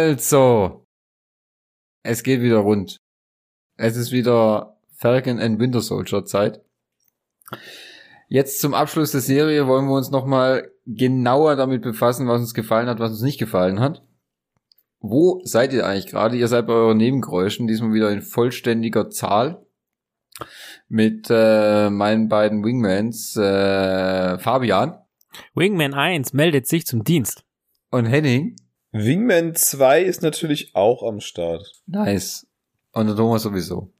Also, es geht wieder rund. Es ist wieder Falcon and Winter Soldier Zeit. Jetzt zum Abschluss der Serie wollen wir uns nochmal genauer damit befassen, was uns gefallen hat, was uns nicht gefallen hat. Wo seid ihr eigentlich gerade? Ihr seid bei euren Nebengeräuschen, diesmal wieder in vollständiger Zahl mit äh, meinen beiden Wingmans, äh, Fabian. Wingman 1 meldet sich zum Dienst. Und Henning. Wingman 2 ist natürlich auch am Start. Nice. Und der Thomas sowieso.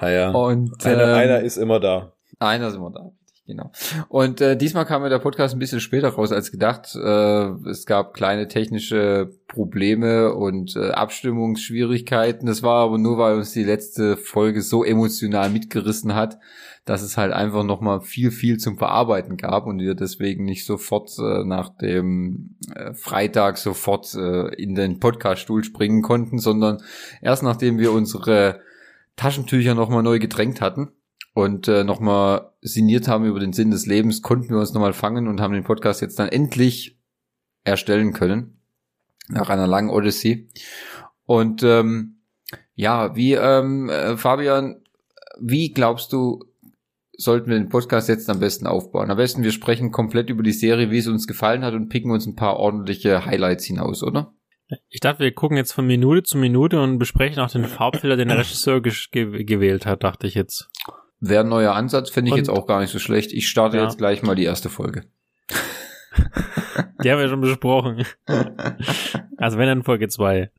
Ah ja. Und einer, ähm, einer ist immer da. Einer ist immer da. Genau. Und äh, diesmal kam mir der Podcast ein bisschen später raus als gedacht. Äh, es gab kleine technische Probleme und äh, Abstimmungsschwierigkeiten. Das war aber nur, weil uns die letzte Folge so emotional mitgerissen hat, dass es halt einfach nochmal viel, viel zum Verarbeiten gab und wir deswegen nicht sofort äh, nach dem äh, Freitag sofort äh, in den Podcaststuhl springen konnten, sondern erst nachdem wir unsere Taschentücher nochmal neu getränkt hatten und äh, nochmal sinniert haben über den Sinn des Lebens, konnten wir uns nochmal fangen und haben den Podcast jetzt dann endlich erstellen können. Nach einer langen Odyssey. Und ähm, ja, wie, ähm, äh, Fabian, wie glaubst du, sollten wir den Podcast jetzt am besten aufbauen? Am besten, wir sprechen komplett über die Serie, wie es uns gefallen hat und picken uns ein paar ordentliche Highlights hinaus, oder? Ich dachte, wir gucken jetzt von Minute zu Minute und besprechen auch den Farbfilter, den der Regisseur ge gewählt hat, dachte ich jetzt. Wäre ein neuer Ansatz, finde ich Und- jetzt auch gar nicht so schlecht. Ich starte Ja. jetzt gleich mal die erste Folge. Die haben wir schon besprochen. Also wenn dann Folge 2.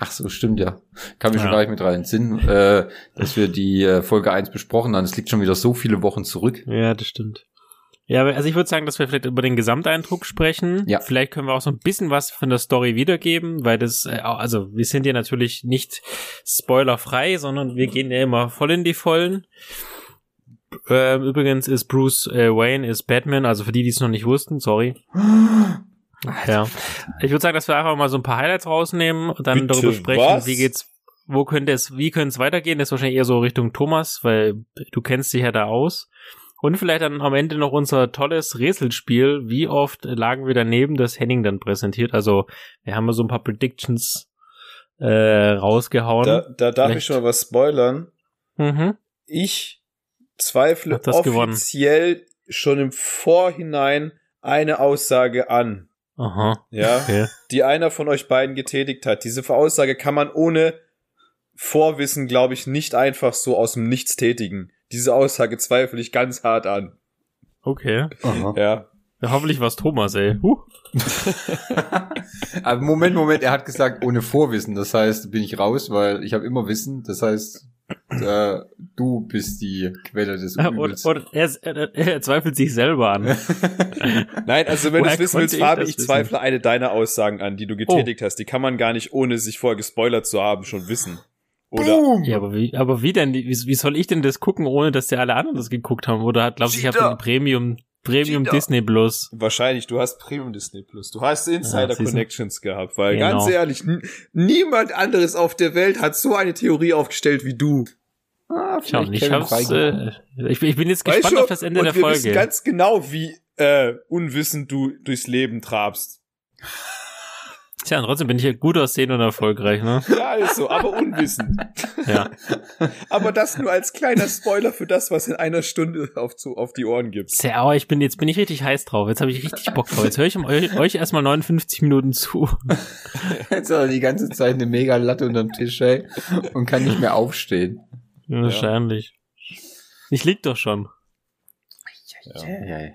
Ach so, stimmt ja. Kann mich schon Ja. gar nicht mit rein entsinnen, äh, dass wir die äh, Folge 1 besprochen haben. Es liegt schon wieder so viele Wochen zurück. Ja, das stimmt. Ja, also ich würde sagen, dass wir vielleicht über den Gesamteindruck sprechen. Ja. Vielleicht können wir auch so ein bisschen was von der Story wiedergeben, weil das, äh, also wir sind ja natürlich nicht spoilerfrei, sondern wir gehen ja immer voll in die Vollen. Ähm, übrigens ist Bruce äh, Wayne ist Batman, also für die, die es noch nicht wussten, sorry. Ja. Ich würde sagen, dass wir einfach mal so ein paar Highlights rausnehmen und dann Bitte darüber sprechen, was? wie geht's, wo könnte es, wie könnte es weitergehen? Das ist wahrscheinlich eher so Richtung Thomas, weil du kennst dich ja da aus. Und vielleicht dann am Ende noch unser tolles Rätselspiel. Wie oft lagen wir daneben, das Henning dann präsentiert? Also, wir haben mal so ein paar Predictions äh, rausgehauen. Da, da darf Vielleicht- ich schon mal was spoilern. mhm. Ich zweifle das gewonnen? offiziell schon im Vorhinein eine Aussage an. Aha. Ja, Okay. die einer von euch beiden getätigt hat. Diese Aussage kann man ohne Vorwissen, glaube ich, nicht einfach so aus dem Nichts tätigen. Diese Aussage zweifle ich ganz hart an. Okay. Ja. Ja, hoffentlich war's Thomas, ey. Huh. Aber Moment, Moment, er hat gesagt, ohne Vorwissen. Das heißt, bin ich raus, weil ich habe immer Wissen. Das heißt, äh, du bist die Quelle des Und, Übels. und er, er, er zweifelt sich selber an. Nein, also wenn du es wissen willst, ich Fabi, ich wissen? zweifle eine deiner Aussagen an, die du getätigt hast. Die kann man gar nicht, ohne sich vorher gespoilert zu haben, schon wissen. Oder Ja, aber wie, aber wie denn? Wie, wie soll ich denn das gucken, ohne dass die alle anderen das geguckt haben? Oder hat, glaubst du, ich habe den Premium, Premium Cheater. Disney Plus? wahrscheinlich, du hast Premium Disney Plus. Du hast Ja, Insider du. Connections gehabt, weil Genau. ganz ehrlich, niemand anderes auf der Welt hat so eine Theorie aufgestellt wie du. Ah, ich Kevin hab's, äh, ich, ich bin jetzt Weißt gespannt du? auf das Ende Und der wir wissen Folge. ganz genau, wie äh, unwissend du durchs Leben trabst. Tja, und trotzdem bin ich ja gut aussehend und erfolgreich, ne? Ja, ist so, aber unwissend. Ja. aber das nur als kleiner Spoiler für das, was in einer Stunde auf, zu, auf die Ohren gibt. Sehr, aber ich bin, jetzt bin ich richtig heiß drauf. Jetzt habe ich richtig Bock drauf. Jetzt höre ich um euch, euch erstmal 59 Minuten zu. Jetzt hat er die ganze Zeit eine mega Latte unterm Tisch, ey, und kann nicht mehr aufstehen. Wahrscheinlich. Ich lieg doch schon.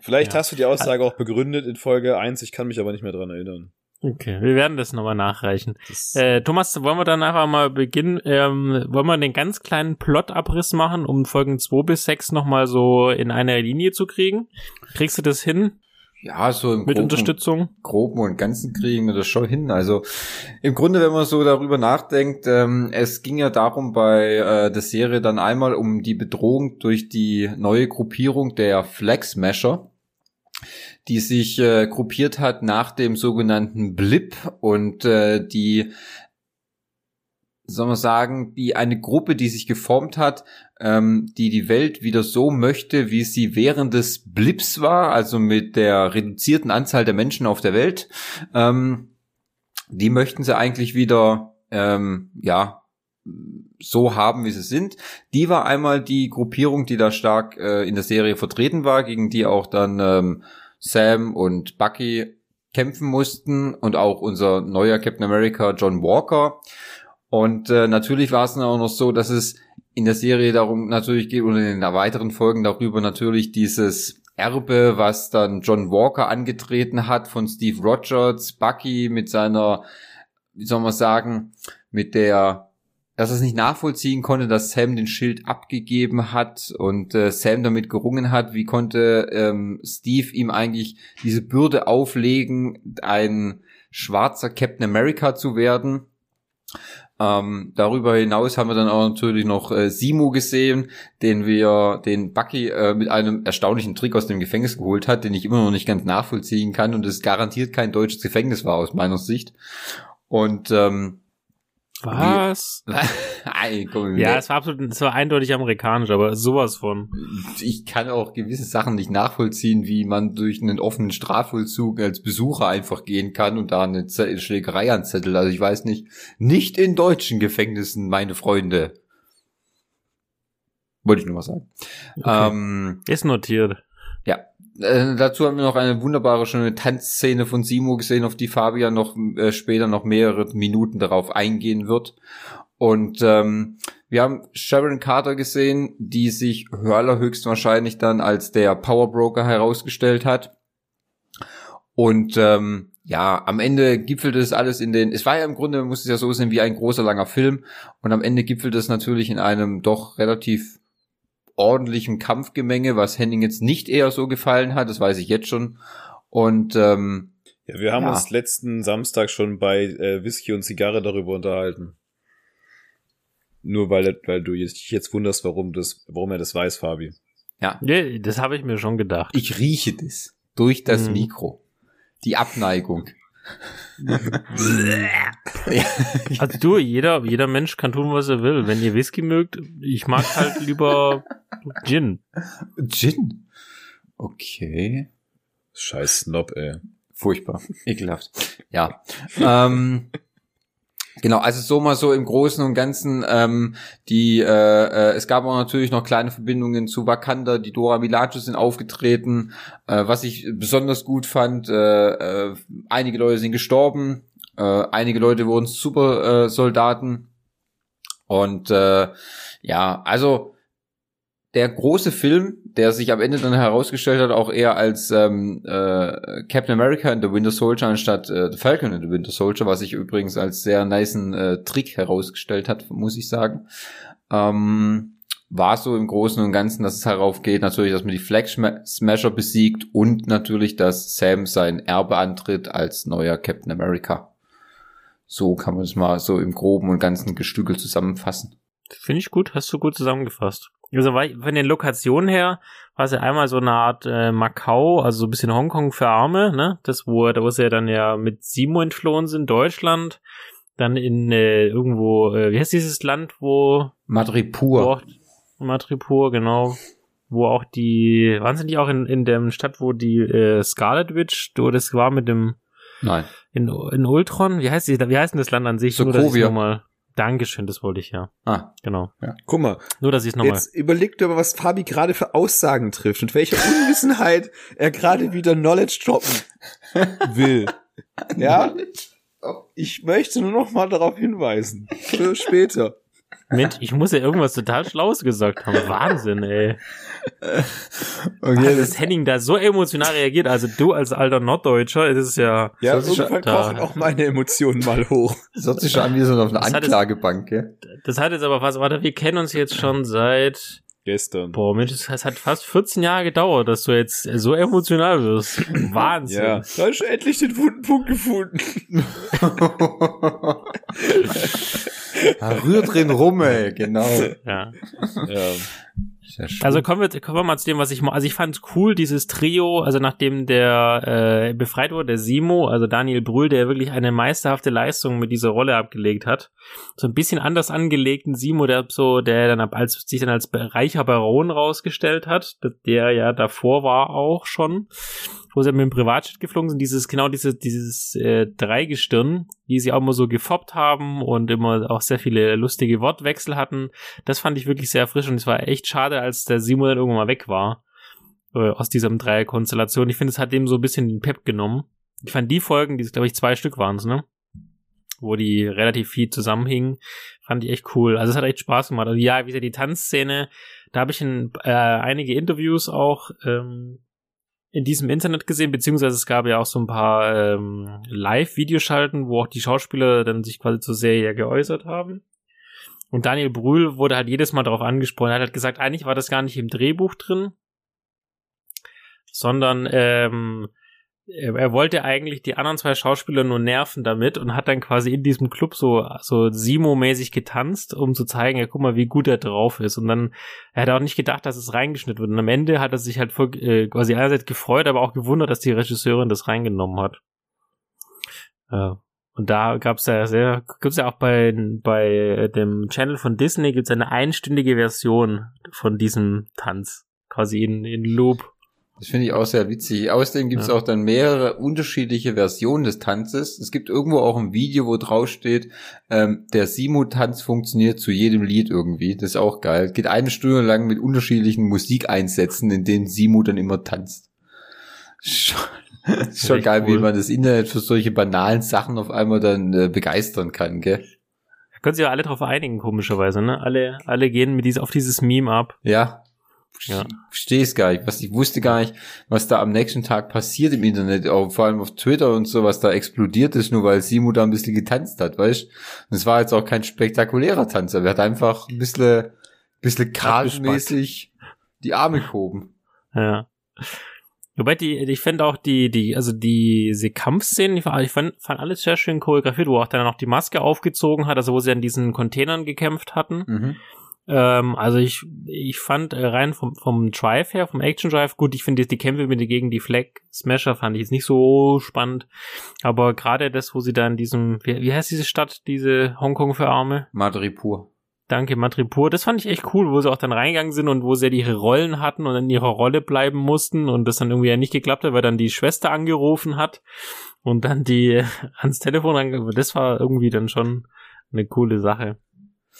Vielleicht Ja. hast du die Aussage auch begründet in Folge 1, ich kann mich aber nicht mehr dran erinnern. Okay, wir werden das nochmal nachreichen. Das, Äh, Thomas, wollen wir dann einfach mal beginnen? Ähm, wollen wir den ganz kleinen Plotabriss machen, um Folgen 2 bis 6 nochmal so in einer Linie zu kriegen? Kriegst du das hin Ja, so im mit Groben- Unterstützung? Groben und Ganzen kriegen wir das schon hin. Also im Grunde, wenn man so darüber nachdenkt, ähm, es ging ja darum bei äh, der Serie dann einmal um die Bedrohung durch die neue Gruppierung der Flag Smasher, die sich äh, gruppiert hat nach dem sogenannten Blip und äh, die soll man sagen, die eine Gruppe, die sich geformt hat, ähm, die die Welt wieder so möchte, wie sie während des Blips war, also mit der reduzierten Anzahl der Menschen auf der Welt. Ähm, die möchten sie eigentlich wieder, ähm, ja, so haben, wie sie sind. Die war einmal die Gruppierung, die da stark äh, in der Serie vertreten war, gegen die auch dann ähm, Sam und Bucky kämpfen mussten und auch unser neuer Captain America John Walker. Und äh, natürlich war es dann auch noch so, dass es in der Serie darum natürlich geht und in den weiteren Folgen darüber natürlich dieses Erbe, was dann John Walker angetreten hat von Steve Rogers, Bucky mit seiner, wie soll man sagen, mit der dass er es nicht nachvollziehen konnte, dass Sam den Schild abgegeben hat und äh, Sam damit gerungen hat. Wie konnte ähm, Steve ihm eigentlich diese Bürde auflegen, ein schwarzer Captain America zu werden? Ähm, darüber hinaus haben wir dann auch natürlich noch äh, Simo gesehen, den wir, den Bucky äh, mit einem erstaunlichen Trick aus dem Gefängnis geholt hat, den ich immer noch nicht ganz nachvollziehen kann und es garantiert kein deutsches Gefängnis war aus meiner Sicht. Und ähm, was? Nein, komm, ja, es war absolut, es war eindeutig amerikanisch, aber sowas von. Ich kann auch gewisse Sachen nicht nachvollziehen, wie man durch einen offenen Strafvollzug als Besucher einfach gehen kann und da eine Schlägerei anzettelt. Also ich weiß nicht, nicht in deutschen Gefängnissen, meine Freunde. Wollte ich nur mal sagen. Okay. Ähm, Ist notiert. Äh, dazu haben wir noch eine wunderbare schöne Tanzszene von Simo gesehen, auf die Fabian noch äh, später noch mehrere Minuten darauf eingehen wird. Und ähm, wir haben Sharon Carter gesehen, die sich Hurler höchstwahrscheinlich dann als der Powerbroker herausgestellt hat. Und ähm, ja, am Ende gipfelte es alles in den, es war ja im Grunde, man muss es ja so sehen, wie ein großer langer Film. Und am Ende gipfelte es natürlich in einem doch relativ ordentlichem Kampfgemenge, was Henning jetzt nicht eher so gefallen hat, das weiß ich jetzt schon. Und ähm, ja, wir haben ja. uns letzten Samstag schon bei äh, Whisky und Zigarre darüber unterhalten. Nur weil, weil du dich jetzt wunderst, warum das, warum er das weiß, Fabi. Ja. ja das habe ich mir schon gedacht. Ich rieche das durch das mhm. Mikro. Die Abneigung. also du, jeder, jeder Mensch kann tun, was er will. Wenn ihr Whisky mögt, ich mag halt lieber Gin. Gin? Okay. Scheiß Snob, ey. Furchtbar. Ekelhaft. Ja. ähm, Genau, also so mal so im Großen und Ganzen. Ähm, die, äh, äh, es gab auch natürlich noch kleine Verbindungen zu Wakanda. Die Dora Milaje sind aufgetreten. Äh, was ich besonders gut fand, äh, äh, einige Leute sind gestorben, äh, einige Leute wurden Supersoldaten. Und äh, ja, also der große Film, der sich am Ende dann herausgestellt hat, auch eher als ähm, äh, Captain America and the Winter Soldier anstatt äh, The Falcon and the Winter Soldier, was sich übrigens als sehr niceen äh, Trick herausgestellt hat, muss ich sagen. Ähm, war so im Großen und Ganzen, dass es darauf geht, natürlich, dass man die Flag Smasher besiegt und natürlich, dass Sam sein Erbe antritt als neuer Captain America. So kann man es mal so im Groben und Ganzen Gestückel zusammenfassen. Finde ich gut, hast du gut zusammengefasst. Also von den Lokationen her war es ja einmal so eine Art äh, Macau, also so ein bisschen Hongkong für Arme, ne? Das, wo, da wo sie ja dann ja mit Simo entflohen sind, Deutschland. Dann in äh, irgendwo, äh, wie heißt dieses Land, wo Madripur. Wo Madripur, genau. Wo auch die, waren sie nicht auch in, in der Stadt, wo die äh, Scarlet Witch, wo das war mit dem Nein. In, in Ultron? Wie heißt, die, wie heißt denn das Land an sich? Sokovia. Nur, Dankeschön, das wollte ich ja. Ah. Genau. Ja. Guck mal. Nur, dass ich es nochmal. Jetzt überlegt aber, was Fabi gerade für Aussagen trifft und welche Unwissenheit er gerade wieder Knowledge droppen will. Ja? Ich möchte nur noch mal darauf hinweisen. Für später. Mensch, ich muss ja irgendwas total Schlaues gesagt haben. Wahnsinn, ey. Okay, also, dass Henning da so emotional reagiert, also du als alter Norddeutscher, das ist ja. Ja, irgendwann kochen auch meine Emotionen mal hoch. Das hört sich schon an wie so auf einer Anklagebank, gell? Das hat jetzt aber fast, warte, wir kennen uns jetzt schon seit Gestern. Boah, Mensch, das hat fast 14 Jahre gedauert, dass du jetzt so emotional wirst. Wahnsinn. Ja, da hast du endlich den wunden Punkt gefunden. ja, rühr drin rum, ey, genau. Ja. ja. Also kommen wir, kommen wir mal zu dem, was ich, also ich fand cool, dieses Trio, also nachdem der äh, befreit wurde, der Simo, also Daniel Brühl, der wirklich eine meisterhafte Leistung mit dieser Rolle abgelegt hat. So ein bisschen anders angelegten Simo, der so, der dann als, sich dann als reicher Baron rausgestellt hat, der ja davor war auch schon. Wo sie mit dem Privatjet geflogen sind, dieses, genau dieses, dieses äh, Dreigestirn, die sie auch immer so gefoppt haben und immer auch sehr viele lustige Wortwechsel hatten. Das fand ich wirklich sehr frisch und es war echt schade, als der Simon dann irgendwann mal weg war äh, aus diesem Dreierkonstellation. Ich finde, es hat dem so ein bisschen den Pep genommen. Ich fand die Folgen, die glaube ich zwei Stück waren es, ne? Wo die relativ viel zusammenhingen, fand ich echt cool. Also es hat echt Spaß gemacht. Also ja, wie gesagt, die Tanzszene, da habe ich in, äh, einige Interviews auch ähm, in diesem Internet gesehen, beziehungsweise es gab ja auch so ein paar ähm, Live-Videoschalten, wo auch die Schauspieler dann sich quasi zur Serie geäußert haben. Und Daniel Brühl wurde halt jedes Mal darauf angesprochen. Er hat halt gesagt, eigentlich war das gar nicht im Drehbuch drin, sondern ähm, er wollte eigentlich die anderen zwei Schauspieler nur nerven damit und hat dann quasi in diesem Club so, so Simo-mäßig getanzt, um zu zeigen, ja, guck mal, wie gut er drauf ist. Und dann, er hat auch nicht gedacht, dass es reingeschnitten wird. Und am Ende hat er sich halt voll, äh, quasi einerseits gefreut, aber auch gewundert, dass die Regisseurin das reingenommen hat. Ja. Und da gab's ja sehr, gibt's ja auch bei, bei dem Channel von Disney gibt's eine einstündige Version von diesem Tanz. Quasi in, in Loop. Das finde ich auch sehr witzig. Außerdem gibt es ja. auch dann mehrere unterschiedliche Versionen des Tanzes. Es gibt irgendwo auch ein Video, wo drauf steht, ähm, der Simo-Tanz funktioniert zu jedem Lied irgendwie. Das ist auch geil. Geht eine Stunde lang mit unterschiedlichen Musikeinsätzen, in denen Simo dann immer tanzt. Schon, schon geil, cool. wie man das Internet für solche banalen Sachen auf einmal dann äh, begeistern kann, gell? Da können sich ja alle drauf einigen, komischerweise, ne? Alle, alle gehen mit dies, auf dieses Meme ab. Ja, ja. verstehe es gar nicht. Was ich wusste gar nicht, was da am nächsten Tag passiert im Internet, auch vor allem auf Twitter und so, was da explodiert ist, nur weil Simu da ein bisschen getanzt hat, weißt? Und es war jetzt auch kein spektakulärer Tanz, er hat einfach ein bisschen, bisschen kartenmäßig die Arme gehoben. Ja. Wobei die, ich finde auch die, die, also diese Kampfszenen, ich, ich fand, fand alles sehr schön choreografiert, wo auch dann noch die Maske aufgezogen hat, also wo sie an diesen Containern gekämpft hatten. Mhm. Ähm, also ich, ich fand äh, rein vom, vom Drive her, vom Action Drive, gut, ich finde die Kämpfe mit gegen die Flag Smasher fand ich jetzt nicht so spannend. Aber gerade das, wo sie da in diesem, wie, wie heißt diese Stadt, diese Hongkong für Arme? Madripur. Danke, Madripur. Das fand ich echt cool, wo sie auch dann reingegangen sind und wo sie ja ihre Rollen hatten und in ihrer Rolle bleiben mussten und das dann irgendwie ja nicht geklappt hat, weil dann die Schwester angerufen hat und dann die ans Telefon angerufen. Das war irgendwie dann schon eine coole Sache.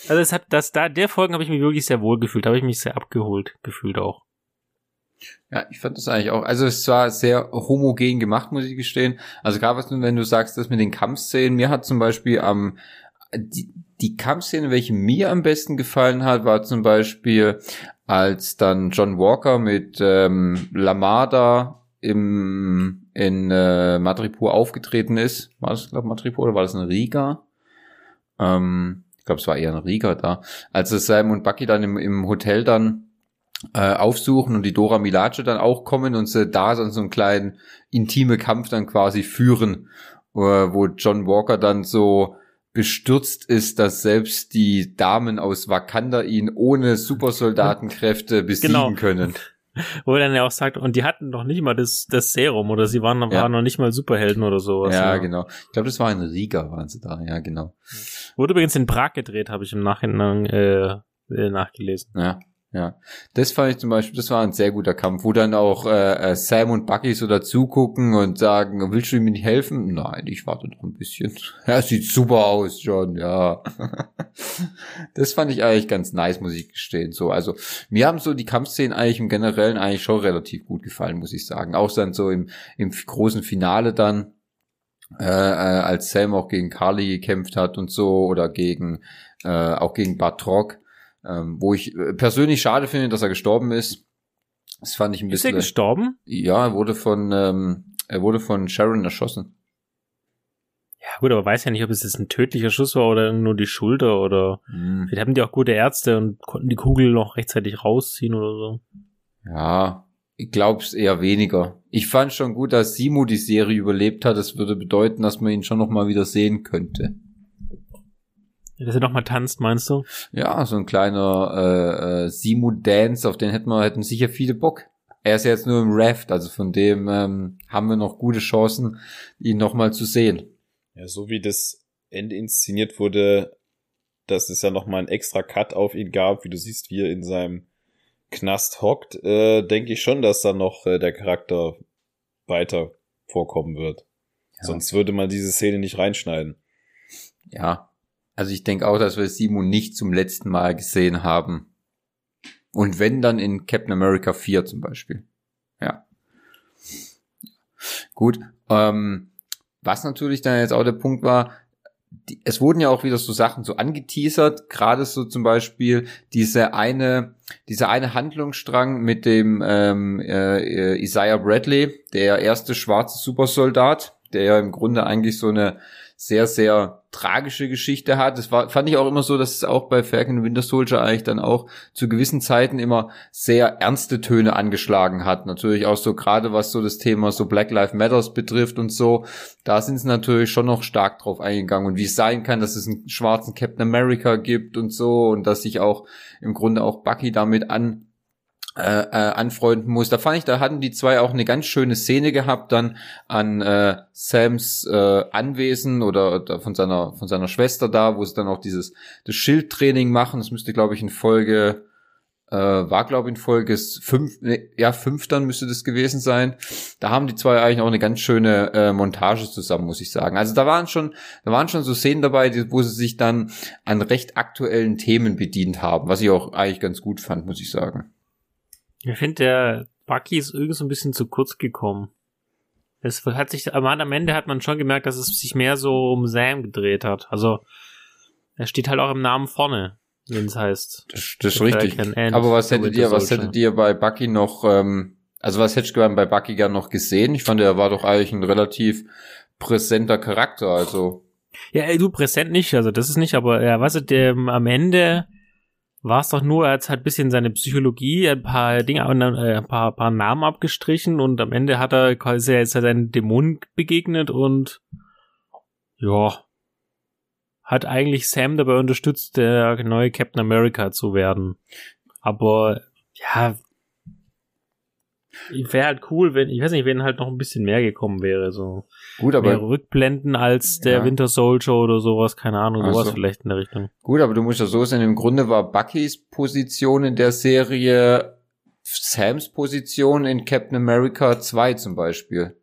Also es hat das da der Folgen habe ich mich wirklich sehr wohl gefühlt, habe ich mich sehr abgeholt gefühlt auch. Ja, ich fand das eigentlich auch. Also es war sehr homogen gemacht, muss ich gestehen. Also gerade was wenn du sagst, das mit den Kampfszenen, mir hat zum Beispiel am die, die Kampfszene, welche mir am besten gefallen hat, war zum Beispiel, als dann John Walker mit ähm, Lamada im in äh, Madripur aufgetreten ist. War das, glaube Madripur oder war das in Riga? Ähm, ich glaube, es war eher ein Riga da, als es Sam und Bucky dann im, im Hotel dann äh, aufsuchen und die Dora Milace dann auch kommen und sie da so einen kleinen intime Kampf dann quasi führen, äh, wo John Walker dann so bestürzt ist, dass selbst die Damen aus Wakanda ihn ohne Supersoldatenkräfte besiegen genau. können. Wo er dann ja auch sagt, und die hatten noch nicht mal das, das Serum oder sie waren, ja. waren noch nicht mal Superhelden oder sowas. Ja, ja. genau. Ich glaube, das war in Riga, waren sie da, ja, genau. Wurde übrigens in Prag gedreht, habe ich im Nachhinein äh, äh, nachgelesen. Ja. Ja, das fand ich zum Beispiel, das war ein sehr guter Kampf, wo dann auch äh, äh Sam und Bucky so dazugucken und sagen, willst du mir nicht helfen? Nein, ich warte noch ein bisschen. Ja, sieht super aus, John, ja. das fand ich eigentlich ganz nice, muss ich gestehen. So, also mir haben so die Kampfszenen eigentlich im Generellen eigentlich schon relativ gut gefallen, muss ich sagen. Auch dann so im, im großen Finale dann, äh, äh, als Sam auch gegen Carly gekämpft hat und so oder gegen äh, auch gegen Batrock ähm, wo ich äh, persönlich schade finde, dass er gestorben ist. Das fand ich ein bisschen. Ist er gestorben? Ja, er wurde von, ähm, er wurde von Sharon erschossen. Ja, gut, aber weiß ja nicht, ob es jetzt ein tödlicher Schuss war oder nur die Schulter oder hm. vielleicht haben die auch gute Ärzte und konnten die Kugel noch rechtzeitig rausziehen oder so. Ja, ich glaub's eher weniger. Ich fand schon gut, dass Simo die Serie überlebt hat. Das würde bedeuten, dass man ihn schon noch mal wieder sehen könnte. Dass er nochmal tanzt, meinst du? Ja, so ein kleiner äh, äh, Simu-Dance, auf den hätten wir hätten sicher viele Bock. Er ist jetzt nur im Raft, also von dem ähm, haben wir noch gute Chancen, ihn nochmal zu sehen. Ja, so wie das Ende inszeniert wurde, dass es ja nochmal ein extra Cut auf ihn gab, wie du siehst, wie er in seinem Knast hockt, äh, denke ich schon, dass da noch äh, der Charakter weiter vorkommen wird. Ja. Sonst würde man diese Szene nicht reinschneiden. Ja. Also ich denke auch, dass wir Simon nicht zum letzten Mal gesehen haben. Und wenn dann in Captain America 4 zum Beispiel. Ja. Gut. Ähm, was natürlich dann jetzt auch der Punkt war, die, es wurden ja auch wieder so Sachen so angeteasert, gerade so zum Beispiel diese eine, dieser eine Handlungsstrang mit dem ähm, äh, Isaiah Bradley, der erste schwarze Supersoldat, der ja im Grunde eigentlich so eine sehr, sehr tragische Geschichte hat. Das war, fand ich auch immer so, dass es auch bei Falcon Winter Soldier eigentlich dann auch zu gewissen Zeiten immer sehr ernste Töne angeschlagen hat. Natürlich auch so gerade was so das Thema so Black Lives Matters betrifft und so. Da sind sie natürlich schon noch stark drauf eingegangen und wie es sein kann, dass es einen schwarzen Captain America gibt und so und dass sich auch im Grunde auch Bucky damit an äh, äh, anfreunden muss. Da fand ich, da hatten die zwei auch eine ganz schöne Szene gehabt dann an äh, Sams äh, Anwesen oder, oder von seiner von seiner Schwester da, wo sie dann auch dieses das Schildtraining machen. Das müsste, glaube ich, in Folge äh, war, glaube ich, in Folge fünf, ne, ja fünf dann müsste das gewesen sein. Da haben die zwei eigentlich auch eine ganz schöne äh, Montage zusammen, muss ich sagen. Also da waren schon, da waren schon so Szenen dabei, die, wo sie sich dann an recht aktuellen Themen bedient haben, was ich auch eigentlich ganz gut fand, muss ich sagen. Ich finde, der Bucky ist irgendwie so ein bisschen zu kurz gekommen. Es hat sich, am Ende hat man schon gemerkt, dass es sich mehr so um Sam gedreht hat. Also, er steht halt auch im Namen vorne, wenn es heißt. Das, das ist richtig. Aber was hättet ihr, was hättet ihr bei Bucky noch, ähm, also was hättest du bei Bucky gern noch gesehen? Ich fand, er war doch eigentlich ein relativ präsenter Charakter, also. Ja, du präsent nicht, also das ist nicht, aber ja, weißt du, der, am Ende war es doch nur, er hat halt bisschen seine Psychologie, ein paar Dinge, äh, ein paar, paar Namen abgestrichen und am Ende hat er quasi jetzt seinen Dämonen begegnet und ja, hat eigentlich Sam dabei unterstützt, der neue Captain America zu werden. Aber ja, wäre halt cool, wenn, ich weiß nicht, wenn halt noch ein bisschen mehr gekommen wäre, so. Gut, aber. Mehr Rückblenden als der ja. Winter Soldier oder sowas, keine Ahnung, sowas also. vielleicht in der Richtung. Gut, aber du musst ja so sehen, im Grunde war Buckys Position in der Serie Sams Position in Captain America 2 zum Beispiel.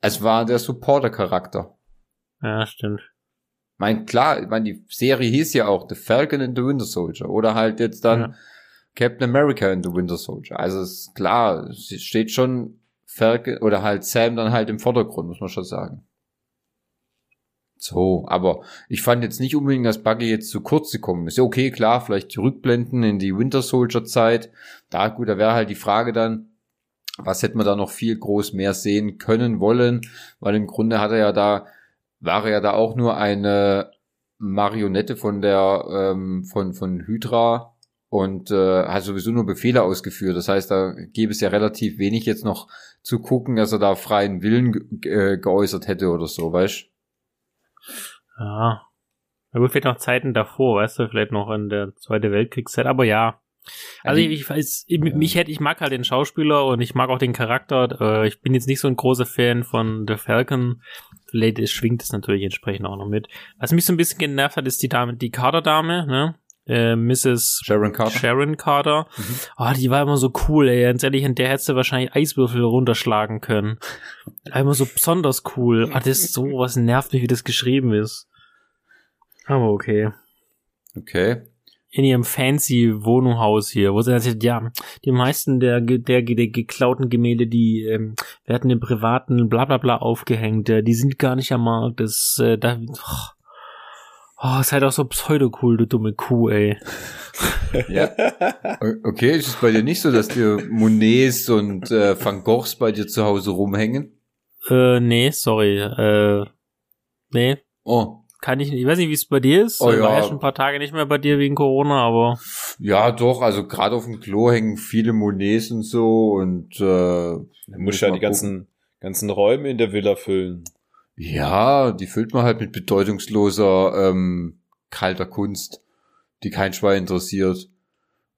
Es war der Supporter-Charakter. Ja, stimmt. Mein, klar, ich meine, die Serie hieß ja auch The Falcon and the Winter Soldier. Oder halt jetzt dann ja. Captain America and the Winter Soldier. Also ist klar, es steht schon Falcon oder halt Sam dann halt im Vordergrund, muss man schon sagen. So, aber ich fand jetzt nicht unbedingt, dass Buggy jetzt zu kurz gekommen ist. Okay, klar, vielleicht die Rückblenden in die Winter Soldier Zeit. Da, gut, da wäre halt die Frage dann, was hätte man da noch viel groß mehr sehen können wollen, weil im Grunde hat er ja da, war er ja da auch nur eine Marionette von der, ähm, von, von Hydra und äh, hat sowieso nur Befehle ausgeführt. Das heißt, da gäbe es ja relativ wenig jetzt noch zu gucken, dass er da freien Willen äh, geäußert hätte oder so, weißt Ja. Aber gut, vielleicht noch Zeiten davor, weißt du, vielleicht noch in der Zweite Weltkriegszeit, aber ja. Also ich, ich weiß, ich, ja. mich hätte, ich mag halt den Schauspieler und ich mag auch den Charakter. Äh, ich bin jetzt nicht so ein großer Fan von The Falcon. Vielleicht schwingt es natürlich entsprechend auch noch mit. Was mich so ein bisschen genervt hat, ist die Dame, die Kaderdame, ne? Äh, Mrs. Sharon Carter. Sharon Carter. Mhm. Oh, die war immer so cool, ey. Ganz ehrlich, in der hättest du wahrscheinlich Eiswürfel runterschlagen können. Immer so besonders cool. Ah, das ist so, was nervt mich, wie das geschrieben ist. Aber okay. Okay. In ihrem fancy Wohnhaus hier, wo sie sagt, ja, die meisten der, der, der geklauten Gemälde, die ähm, werden im privaten bla bla bla aufgehängt, die sind gar nicht am Markt. Das, äh, da, oh, Oh, ist halt auch so pseudo-cool, du dumme Kuh, ey. ja. Okay, ist es bei dir nicht so, dass dir Monets und äh, Van Goghs bei dir zu Hause rumhängen? Äh, nee, sorry. Äh, nee. Oh. Kann ich nicht. Ich weiß nicht, wie es bei dir ist. Oh, ja. War ja schon ein paar Tage nicht mehr bei dir wegen Corona, aber. Ja, doch. Also gerade auf dem Klo hängen viele Monets und so und äh, du musst ja die ganzen ganzen Räume in der Villa füllen. Ja, die füllt man halt mit bedeutungsloser, ähm, kalter Kunst, die kein Schwein interessiert.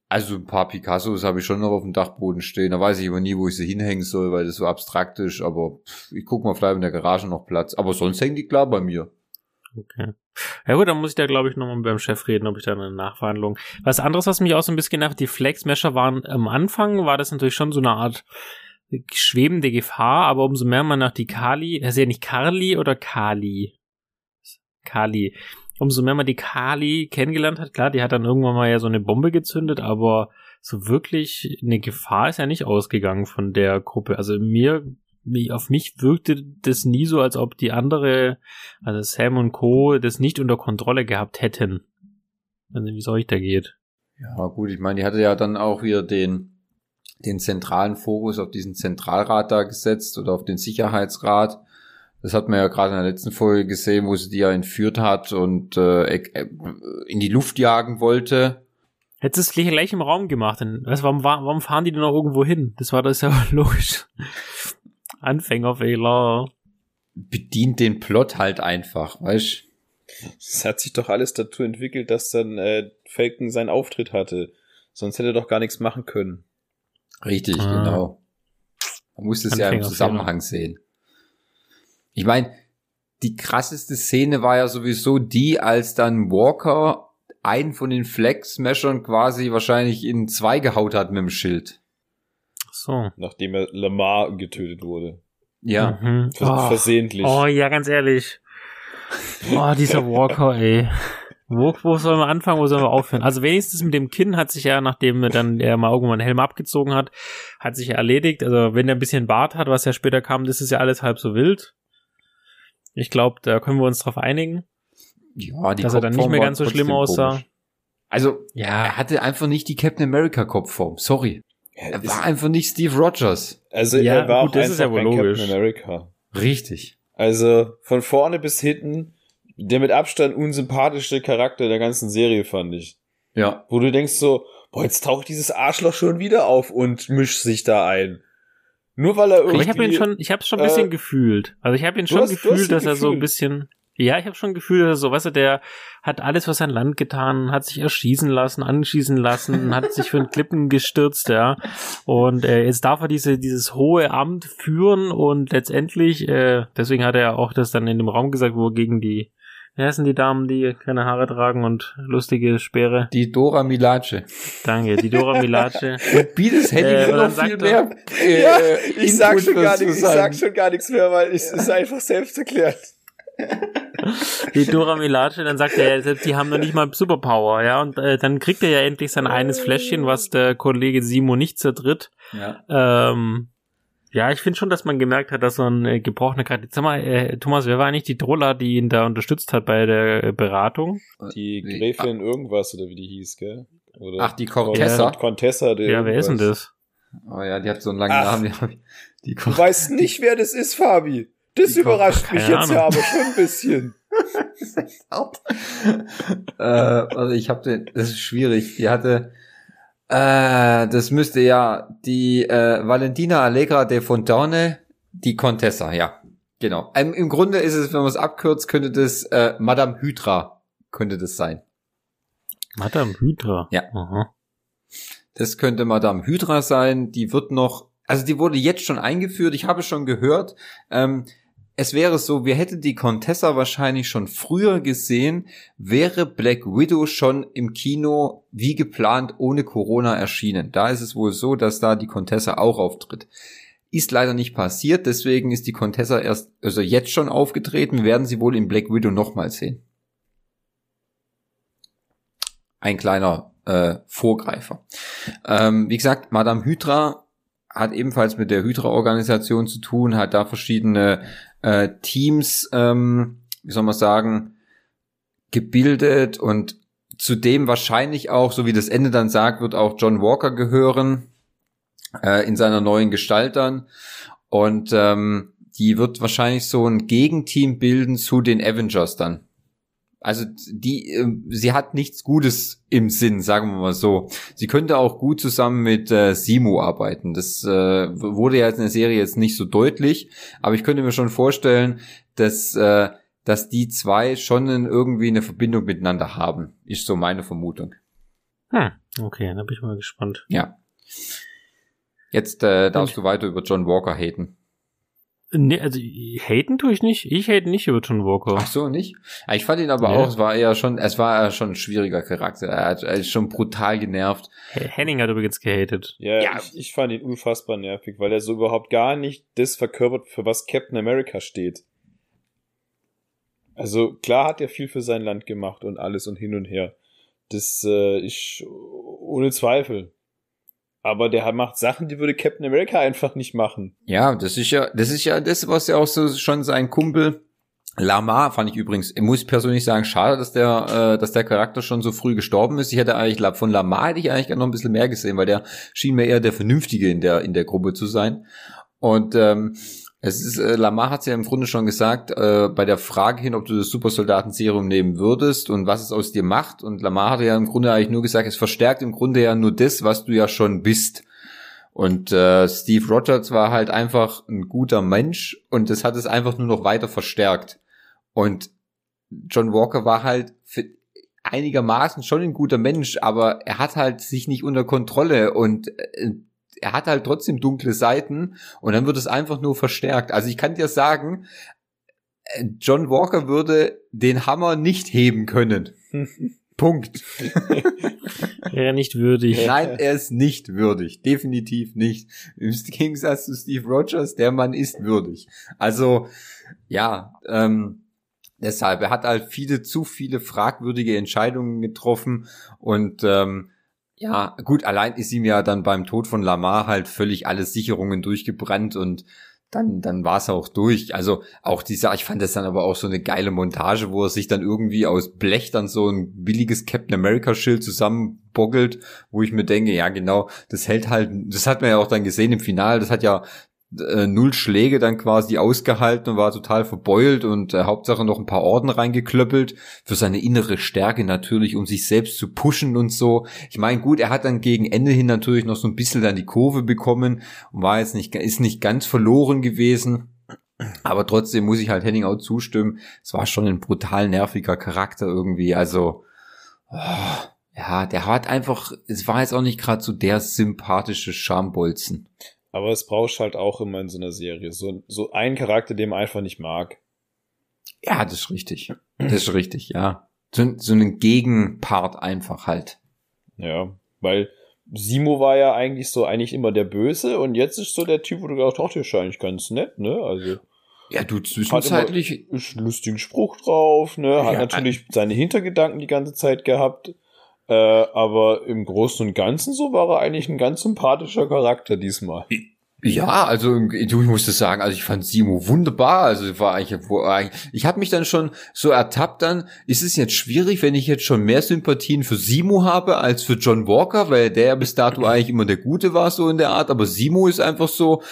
Also ein paar Picassos habe ich schon noch auf dem Dachboden stehen. Da weiß ich aber nie, wo ich sie hinhängen soll, weil das so abstrakt ist. Aber pff, ich guck mal, vielleicht in der Garage noch Platz. Aber sonst hängen die klar bei mir. Okay. Ja gut, dann muss ich da glaube ich nochmal beim Chef reden, ob ich da eine Nachverhandlung. Was anderes, was mich auch so ein bisschen nervt, die Flex-Mesher waren am Anfang, war das natürlich schon so eine Art schwebende Gefahr, aber umso mehr man nach die Kali, das ist ja nicht Carly oder Kali. Kali. Umso mehr man die Kali kennengelernt hat, klar, die hat dann irgendwann mal ja so eine Bombe gezündet, aber so wirklich eine Gefahr ist ja nicht ausgegangen von der Gruppe. Also mir, auf mich wirkte das nie so, als ob die andere, also Sam und Co. das nicht unter Kontrolle gehabt hätten. Also wie es euch da geht. Ja, gut, ich meine, die hatte ja dann auch wieder den, den zentralen Fokus auf diesen Zentralrat da gesetzt oder auf den Sicherheitsrat. Das hat man ja gerade in der letzten Folge gesehen, wo sie die ja entführt hat und äh, äh in die Luft jagen wollte. Hättest du es gleich im Raum gemacht, denn weißt, warum, warum fahren die denn noch irgendwo hin? Das war das ja logisch. Anfängerfehler. Bedient den Plot halt einfach, weißt Es hat sich doch alles dazu entwickelt, dass dann äh, Falcon seinen Auftritt hatte. Sonst hätte er doch gar nichts machen können. Richtig, ah. genau. Man muss es ja im Zusammenhang sehen. Ich meine, die krasseste Szene war ja sowieso die, als dann Walker einen von den Flex-Smashern quasi wahrscheinlich in zwei gehaut hat mit dem Schild. So. Nachdem er Lamar getötet wurde. Ja. Mhm. Vers oh. Versehentlich. Oh, ja, ganz ehrlich. Oh, dieser Walker, ey. Wo, wo sollen wir anfangen, wo sollen wir aufhören? Also wenigstens mit dem Kinn hat sich ja, nachdem dann er mal irgendwann einen Helm abgezogen hat, hat sich ja erledigt. Also wenn er ein bisschen Bart hat, was ja später kam, das ist ja alles halb so wild. Ich glaube, da können wir uns drauf einigen. Ja, die dass er dann nicht mehr ganz so schlimm aussah. Komisch. Also, ja. er hatte einfach nicht die Captain America Kopfform. Sorry. Ja, er war einfach nicht Steve Rogers. Also, ja, er war gut, auch das ist ja wohl logisch. Captain America. Richtig. Also, von vorne bis hinten, der mit Abstand unsympathischste Charakter der ganzen Serie, fand ich. Ja. Wo du denkst so, boah, jetzt taucht dieses Arschloch schon wieder auf und mischt sich da ein. Nur weil er irgendwie. Ich habe ihn schon, ich habe schon ein bisschen äh, gefühlt. Also ich habe ihn schon hast, gefühlt, dass er so ein bisschen. Ja, ich habe schon Gefühl, dass er so, weißt du, der hat alles für sein Land getan, hat sich erschießen lassen, anschießen lassen, hat sich für den Klippen gestürzt, ja. Und äh, jetzt darf er diese dieses hohe Amt führen und letztendlich, äh, deswegen hat er auch das dann in dem Raum gesagt, wo er gegen die Wer heißen die Damen, die keine Haare tragen und lustige Speere? Die Dora Milace. Danke, die Dora Milace. und bietet Henny äh, noch viel mehr. Äh, ja, ich sag schon gar nichts, ich sag schon gar nichts mehr, weil es ist einfach selbst erklärt. Die Dora Milace, dann sagt er, ja, die haben noch nicht mal Superpower, ja, und äh, dann kriegt er ja endlich sein eines Fläschchen, was der Kollege Simo nicht zertritt. Ja. Ähm, ja, ich finde schon, dass man gemerkt hat, dass so ein äh, gebrochener Charakter. Sag mal, äh, Thomas, wer war eigentlich die Drolla, die ihn da unterstützt hat bei der äh, Beratung? Die Gräfin ah. irgendwas oder wie die hieß, gell? Oder Ach, die Contessa. Contessa, Ja, wer ist denn das? Oh ja, die hat so einen langen Ach, Namen. Die, die du weißt nicht, wer das ist, Fabi. Das die überrascht mich jetzt Ahnung. ja aber schon ein bisschen. äh, also ich habe den, das ist schwierig. Die hatte äh, das müsste ja die äh, Valentina Allegra de Fontane, die Contessa, ja. Genau. Ähm, Im Grunde ist es, wenn man es abkürzt, könnte das äh, Madame Hydra könnte das sein. Madame Hydra? Ja. Aha. Das könnte Madame Hydra sein. Die wird noch, also die wurde jetzt schon eingeführt. Ich habe schon gehört. Ähm, es wäre so, wir hätten die Contessa wahrscheinlich schon früher gesehen, wäre Black Widow schon im Kino wie geplant ohne Corona erschienen. Da ist es wohl so, dass da die Contessa auch auftritt. Ist leider nicht passiert, deswegen ist die Contessa erst, also jetzt schon aufgetreten. Wir werden sie wohl in Black Widow nochmal sehen. Ein kleiner äh, Vorgreifer. Ähm, wie gesagt, Madame Hydra hat ebenfalls mit der Hydra-Organisation zu tun, hat da verschiedene äh, Teams, ähm, wie soll man sagen, gebildet und zudem wahrscheinlich auch, so wie das Ende dann sagt, wird auch John Walker gehören äh, in seiner neuen Gestalt dann. Und ähm, die wird wahrscheinlich so ein Gegenteam bilden zu den Avengers dann. Also die, äh, sie hat nichts Gutes im Sinn, sagen wir mal so. Sie könnte auch gut zusammen mit äh, Simo arbeiten. Das äh, wurde ja in der Serie jetzt nicht so deutlich, aber ich könnte mir schon vorstellen, dass äh, dass die zwei schon irgendwie eine Verbindung miteinander haben. Ist so meine Vermutung. Hm, okay, dann bin ich mal gespannt. Ja. Jetzt äh, darfst Und du weiter über John Walker haten. Nee, also haten tue ich nicht. Ich hate nicht über John Walker. Ach so, nicht? Ich fand ihn aber Nee. auch, es war eher schon, es war eher schon ein schwieriger Charakter. Er hat er ist schon brutal genervt. Henning hat übrigens gehatet. Ja, Ja. Ich, ich fand ihn unfassbar nervig, weil er so überhaupt gar nicht das verkörpert, für was Captain America steht. Also klar hat er viel für sein Land gemacht und alles und hin und her. Das äh, ist ohne Zweifel. Aber der macht Sachen, die würde Captain America einfach nicht machen. Ja, das ist ja, das ist ja das, was ja auch so schon sein Kumpel Lamar fand ich übrigens, muss ich persönlich sagen, schade, dass der, äh, dass der Charakter schon so früh gestorben ist. Ich hätte eigentlich, von Lamar hätte ich eigentlich noch ein bisschen mehr gesehen, weil der schien mir eher der Vernünftige in der, in der Gruppe zu sein. Und ähm, es ist, äh, Lamar hat ja im Grunde schon gesagt, äh, bei der Frage hin, ob du das Supersoldaten-Serum nehmen würdest und was es aus dir macht. Und Lamar hatte ja im Grunde eigentlich nur gesagt, es verstärkt im Grunde ja nur das, was du ja schon bist. Und äh, Steve Rogers war halt einfach ein guter Mensch und das hat es einfach nur noch weiter verstärkt. Und John Walker war halt einigermaßen schon ein guter Mensch, aber er hat halt sich nicht unter Kontrolle und äh, er hat halt trotzdem dunkle Seiten und dann wird es einfach nur verstärkt. Also ich kann dir sagen, äh, John Walker würde den Hammer nicht heben können. Punkt. Wäre nicht würdig. Nein, er ist nicht würdig. Definitiv nicht. Im Gegensatz zu Steve Rogers, der Mann ist würdig. Also, ja, ähm, deshalb, er hat halt viele, zu viele fragwürdige Entscheidungen getroffen und ähm, ja, gut, allein ist ihm ja dann beim Tod von Lamar halt völlig alle Sicherungen durchgebrannt und dann, dann war es auch durch. Also auch dieser, ich fand das dann aber auch so eine geile Montage, wo er sich dann irgendwie aus Blech dann so ein billiges Captain America Schild zusammenboggelt, wo ich mir denke, ja genau, das hält halt, das hat man ja auch dann gesehen im Finale, das hat ja äh, null Schläge dann quasi ausgehalten und war total verbeult und äh, Hauptsache noch ein paar Orden reingeklöppelt für seine innere Stärke natürlich, um sich selbst zu pushen und so. Ich meine, gut, er hat dann gegen Ende hin natürlich noch so ein bisschen dann die Kurve bekommen und war jetzt nicht, ist nicht ganz verloren gewesen. Aber trotzdem muss ich halt Henning auch zustimmen. Es war schon ein brutal nerviger Charakter irgendwie. Also, oh, ja, der hat einfach, es war jetzt auch nicht gerade so der sympathische Schambolzen. Aber es brauchst halt auch immer in so einer Serie. So, so einen Charakter, den man einfach nicht mag. Ja, das ist richtig. Das ist richtig, ja. So, so einen Gegenpart einfach halt. Ja, weil Simo war ja eigentlich so eigentlich immer der Böse und jetzt ist so der Typ, wo du gedacht hast, der ist eigentlich ganz nett, ne? Also Ja, du zwischenzeitlich. ist einen lustigen Spruch drauf, ne? Hat Ja, natürlich seine Hintergedanken die ganze Zeit gehabt. Äh, aber im Großen und Ganzen so war er eigentlich ein ganz sympathischer Charakter diesmal. Ja, also ich musste sagen, also ich fand Simo wunderbar. Also war eigentlich, ich habe mich dann schon so ertappt. Dann ist es jetzt schwierig, wenn ich jetzt schon mehr Sympathien für Simo habe als für John Walker, weil der bis dato eigentlich immer der Gute war so in der Art. Aber Simo ist einfach so.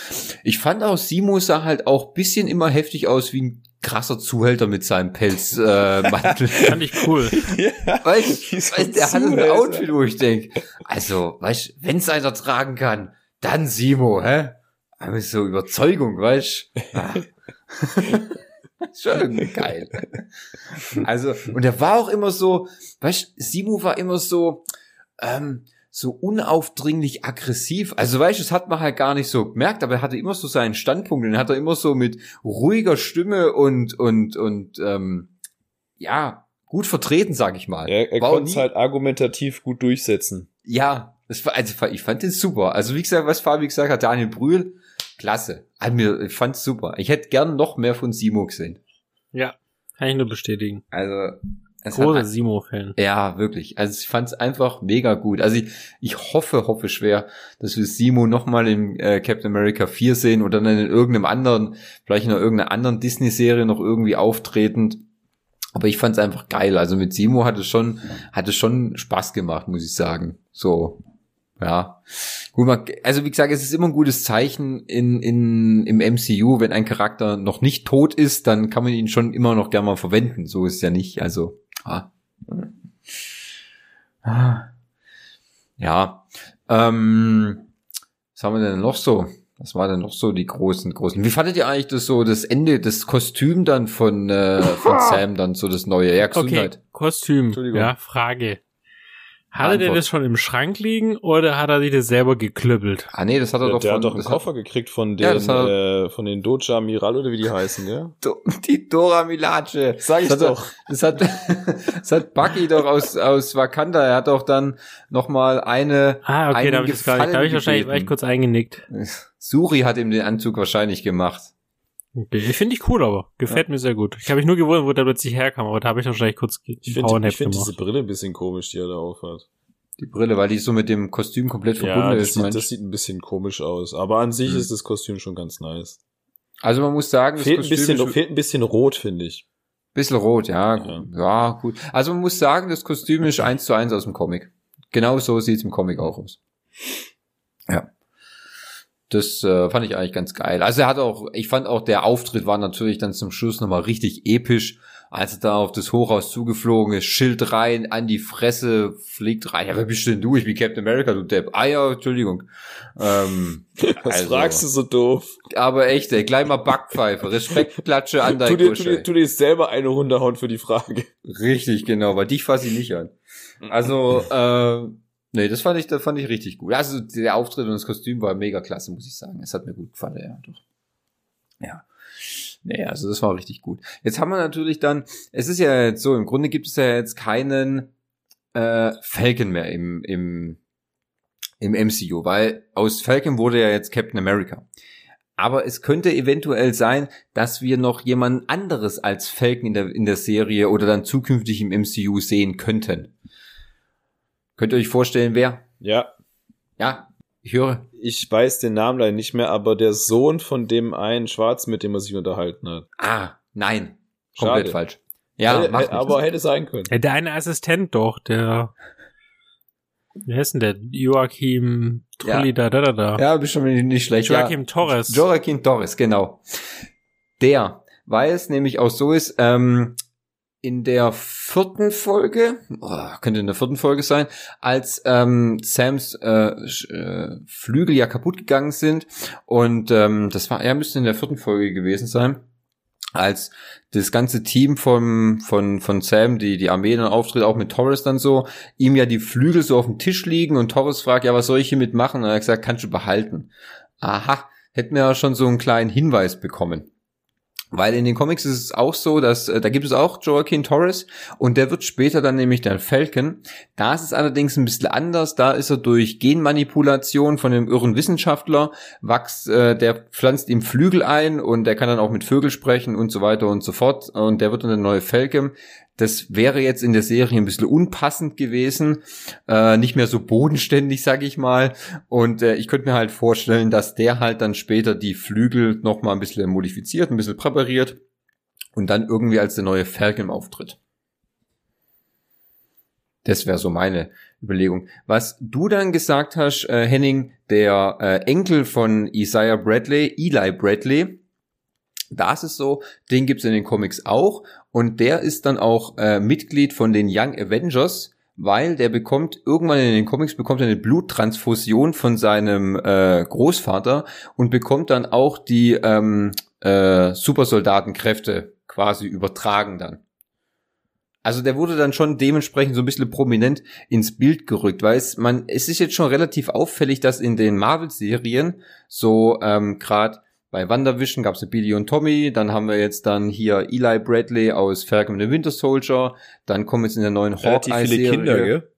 Ich fand auch Simo sah halt auch bisschen immer heftig aus wie ein krasser Zuhälter mit seinem Pelzmantel. Äh, Mantel. Fand ich cool. Weißt, Wie so weißt der hat ein. Outfit, wo ich denk, also, weißt, wenn's einer tragen kann, dann Simo, hä? Aber so Überzeugung, weißt? Ah. Schon geil. Also, und er war auch immer so, weißt, Simo war immer so, ähm, so unaufdringlich aggressiv. Also weißt, du, das hat man halt gar nicht so gemerkt, aber er hatte immer so seinen Standpunkt, den hat er immer so mit ruhiger Stimme und und und ähm, ja gut vertreten, sag ich mal. Er, er konnte es halt argumentativ gut durchsetzen. ja, das war, also ich fand den super. Also wie gesagt, was Fabi gesagt hat, Daniel Brühl, klasse. Hat mir, ich fand's super. Ich hätte gern noch mehr von Simo gesehen. Ja, kann ich nur bestätigen. Also es Großer Simo-Fan. ja, wirklich. Also ich fand's einfach mega gut. Also ich, ich hoffe, hoffe schwer, dass wir Simo noch mal in äh, Captain America 4 sehen oder dann in irgendeinem anderen, vielleicht in irgendeiner anderen Disney-Serie noch irgendwie auftretend. Aber ich fand's einfach geil. Also mit Simo hat es schon, hat es schon Spaß gemacht, muss ich sagen. So, ja. Gut, man, also wie gesagt, es ist immer ein gutes Zeichen in, in, im MCU, wenn ein Charakter noch nicht tot ist, dann kann man ihn schon immer noch gerne mal verwenden. So ist es ja nicht. Also, ah. Ah. Ja. Ähm, was haben wir denn noch so? Was war denn noch so die großen, großen? Wie fandet ihr eigentlich das so, das Ende, das Kostüm dann von, äh, von Sam dann so das neue? Ja, Okay, Gesundheit. Kostüm. Entschuldigung. Ja, Frage. Hatte der das schon im Schrank liegen oder hat er sich das selber geklüppelt? Ah nee, das hat er Der, doch der von, hat doch einen Koffer gekriegt von den, Ja, hat- äh, von den Doja Miral oder wie die heißen, ja? Do- Die Dora Milaje. Sag ich das hat, doch. Das hat, das hat Bucky doch aus, aus Wakanda. Er hat doch dann noch mal eine, Ah, okay, einen da habe ich das gar nicht. Da habe ich wahrscheinlich war ich kurz eingenickt. Suri hat ihm den Anzug wahrscheinlich gemacht. Okay, finde ich cool, aber gefällt mir sehr gut. Ich habe mich nur gewundert, wo der plötzlich herkam, aber da habe ich wahrscheinlich kurz ge- Ich finde find diese Brille ein bisschen komisch, die er da aufhat. Die Brille, weil die so mit dem Kostüm komplett verbunden Ja, das ist. sieht, meinst du? das sieht ein bisschen komisch aus. Aber an sich Hm. ist das Kostüm schon ganz nice. also man muss sagen, das Fehlt ein, Kostüm bisschen, ist fehlt ein bisschen rot, finde ich. bisschen rot, ja, Ja. ja, gut. Also man muss sagen, das Kostüm ist eins zu eins aus dem Comic. Genau so sieht's im Comic auch aus. Ja. Das äh, fand ich eigentlich ganz geil. Also er hat auch, ich fand auch, der Auftritt war natürlich dann zum Schluss nochmal richtig episch, als er da auf das Hochhaus zugeflogen ist, Schild rein, an die Fresse, fliegt rein. Ja, wer bist denn du? Ich bin Captain America, du Depp. Ah ja, Entschuldigung. Ähm, Was Also. fragst du so doof? aber echt, ey, gleich mal Backpfeife, Respektklatsche an Tu dein dir, tu, dir, tu dir selber eine runterhauen für die Frage. Richtig, genau, weil dich fasse ich nicht an. Also, äh, nee, das fand ich, das fand ich richtig gut. Also der Auftritt und das Kostüm war mega klasse, muss ich sagen. Es hat mir gut gefallen, ja, doch. Ja. Nee, also das war richtig gut. Jetzt haben wir natürlich dann, es ist ja jetzt so, im Grunde gibt es ja jetzt keinen äh, Falcon mehr im, im, im MCU, weil aus Falcon wurde ja jetzt Captain America. Aber es könnte eventuell sein, dass wir noch jemand anderes als Falcon in der, in der Serie oder dann zukünftig im MCU sehen könnten. Könnt ihr euch vorstellen, wer? Ja, Ja, ich höre. ich weiß den Namen leider nicht mehr, aber der Sohn von dem einen Schwarz, mit dem er sich unterhalten hat. Ah, nein. Komplett Schade. falsch. Ja, Hätte- macht aber hätte sein können. Ja, der eine Assistent doch, der wie heißt denn der? Joachim Trulli da da da da. Ja, bist schon nicht schlecht. Joachim ja. Torres. Joaquin Torres, genau. Der, weil es nämlich auch so ist, ähm, in der vierten Folge, oh, könnte in der vierten Folge sein, als ähm, Sams äh, äh, Flügel ja kaputt gegangen sind und ähm, das war, ja, müsste in der vierten Folge gewesen sein, als das ganze Team vom, von, von Sam, die, die Armee dann auftritt, auch mit Torres dann so, ihm ja die Flügel so auf dem Tisch liegen und Torres fragt, ja, was soll ich hiermit machen? Und er hat gesagt, kannst du behalten. Aha, hätten wir ja schon so einen kleinen Hinweis bekommen. Weil in den Comics ist es auch so, dass äh, da gibt es auch Joaquin Torres und der wird später dann nämlich der Falcon. Da ist es allerdings ein bisschen anders. Da ist er durch Genmanipulation von einem irren Wissenschaftler wachs, äh, der pflanzt ihm Flügel ein und der kann dann auch mit Vögeln sprechen und so weiter und so fort. Und der wird dann der neue Falcon. Das wäre jetzt in der Serie ein bisschen unpassend gewesen, äh, nicht mehr so bodenständig, sag ich mal. Und äh, ich könnte mir halt vorstellen, dass der halt dann später die Flügel noch mal ein bisschen modifiziert, ein bisschen präpariert und dann irgendwie als der neue Falcon auftritt. Das wäre so meine Überlegung. Was du dann gesagt hast, äh, Henning, der äh, Enkel von Isaiah Bradley, Eli Bradley, da ist es so, den gibt's in den Comics auch und der ist dann auch äh, Mitglied von den Young Avengers, weil der bekommt irgendwann in den Comics bekommt er eine Bluttransfusion von seinem äh, Großvater und bekommt dann auch die ähm, äh, Supersoldatenkräfte quasi übertragen dann. Also der wurde dann schon dementsprechend so ein bisschen prominent ins Bild gerückt, weil es, man, es ist jetzt schon relativ auffällig, dass in den Marvel-Serien so ähm, gerade bei WandaVision gab es Billy und Tommy, dann haben wir jetzt dann hier Eli Bradley aus Falcon and the Winter Soldier, dann kommen jetzt in der neuen Hawkeye-Serie.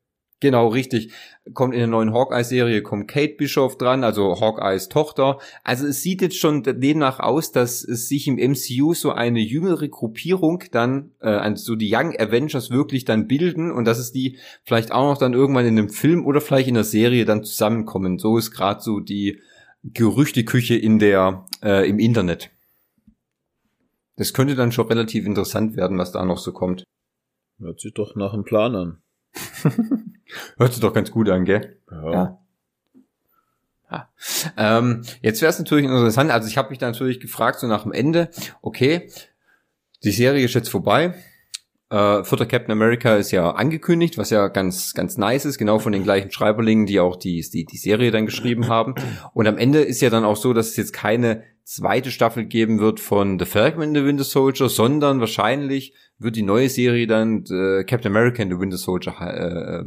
Genau, richtig. Kommt in der neuen Hawkeye-Serie, kommt Kate Bischoff dran, also Hawkeyes Tochter. Also es sieht jetzt schon demnach aus, dass es sich im MCU so eine jüngere Gruppierung dann, äh, so die Young Avengers wirklich dann bilden und dass es die vielleicht auch noch dann irgendwann in einem Film oder vielleicht in der Serie dann zusammenkommen. So ist gerade so die Gerüchteküche in der, äh, im Internet. Das könnte dann schon relativ interessant werden, was da noch so kommt. Hört sich doch nach einem Plan an. Hört sich doch ganz gut an, gell? Ja. Ja. Ja. Ähm, jetzt wäre es natürlich interessant, also ich habe mich da natürlich gefragt, so nach dem Ende, okay, die Serie ist jetzt vorbei. Äh, vierter Captain America ist ja angekündigt, was ja ganz, ganz nice ist, genau von den gleichen Schreiberlingen, die auch die, die, die Serie dann geschrieben haben. Und am Ende ist ja dann auch so, dass es jetzt keine zweite Staffel geben wird von The Falcon and the Winter Soldier, sondern wahrscheinlich wird die neue Serie dann äh, Captain America and the Winter Soldier äh,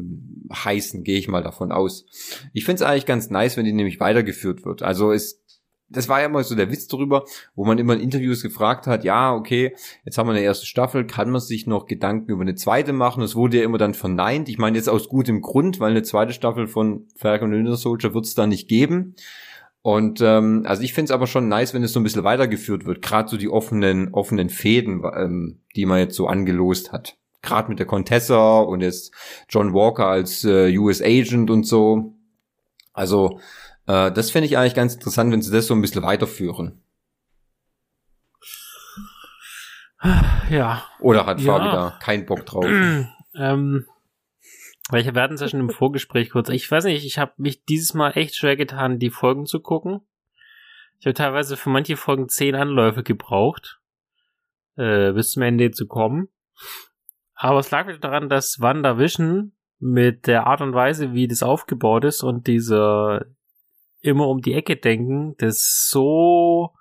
heißen, gehe ich mal davon aus. Ich finde es eigentlich ganz nice, wenn die nämlich weitergeführt wird. Also es das war ja immer so der Witz darüber, wo man immer in Interviews gefragt hat, ja, okay, jetzt haben wir eine erste Staffel, kann man sich noch Gedanken über eine zweite machen? Es wurde ja immer dann verneint. Ich meine jetzt aus gutem Grund, weil eine zweite Staffel von Falcon Winter Soldier wird es da nicht geben. Und ähm, also ich finde es aber schon nice, wenn es so ein bisschen weitergeführt wird. Gerade so die offenen, offenen Fäden, ähm, die man jetzt so angelost hat. Gerade mit der Contessa und jetzt John Walker als äh, US Agent und so. Also äh, das finde ich eigentlich ganz interessant, wenn sie das so ein bisschen weiterführen. Ja. Oder hat Fabi ja. da keinen Bock drauf? ähm, weil wir hatten es ja schon im Vorgespräch kurz. Ich weiß nicht, ich habe mich dieses Mal echt schwer getan, die Folgen zu gucken. Ich habe teilweise für manche Folgen zehn Anläufe gebraucht, äh, bis zum Ende zu kommen. Aber es lag daran, dass WandaVision mit der Art und Weise, wie das aufgebaut ist und dieser immer um die Ecke denken, das so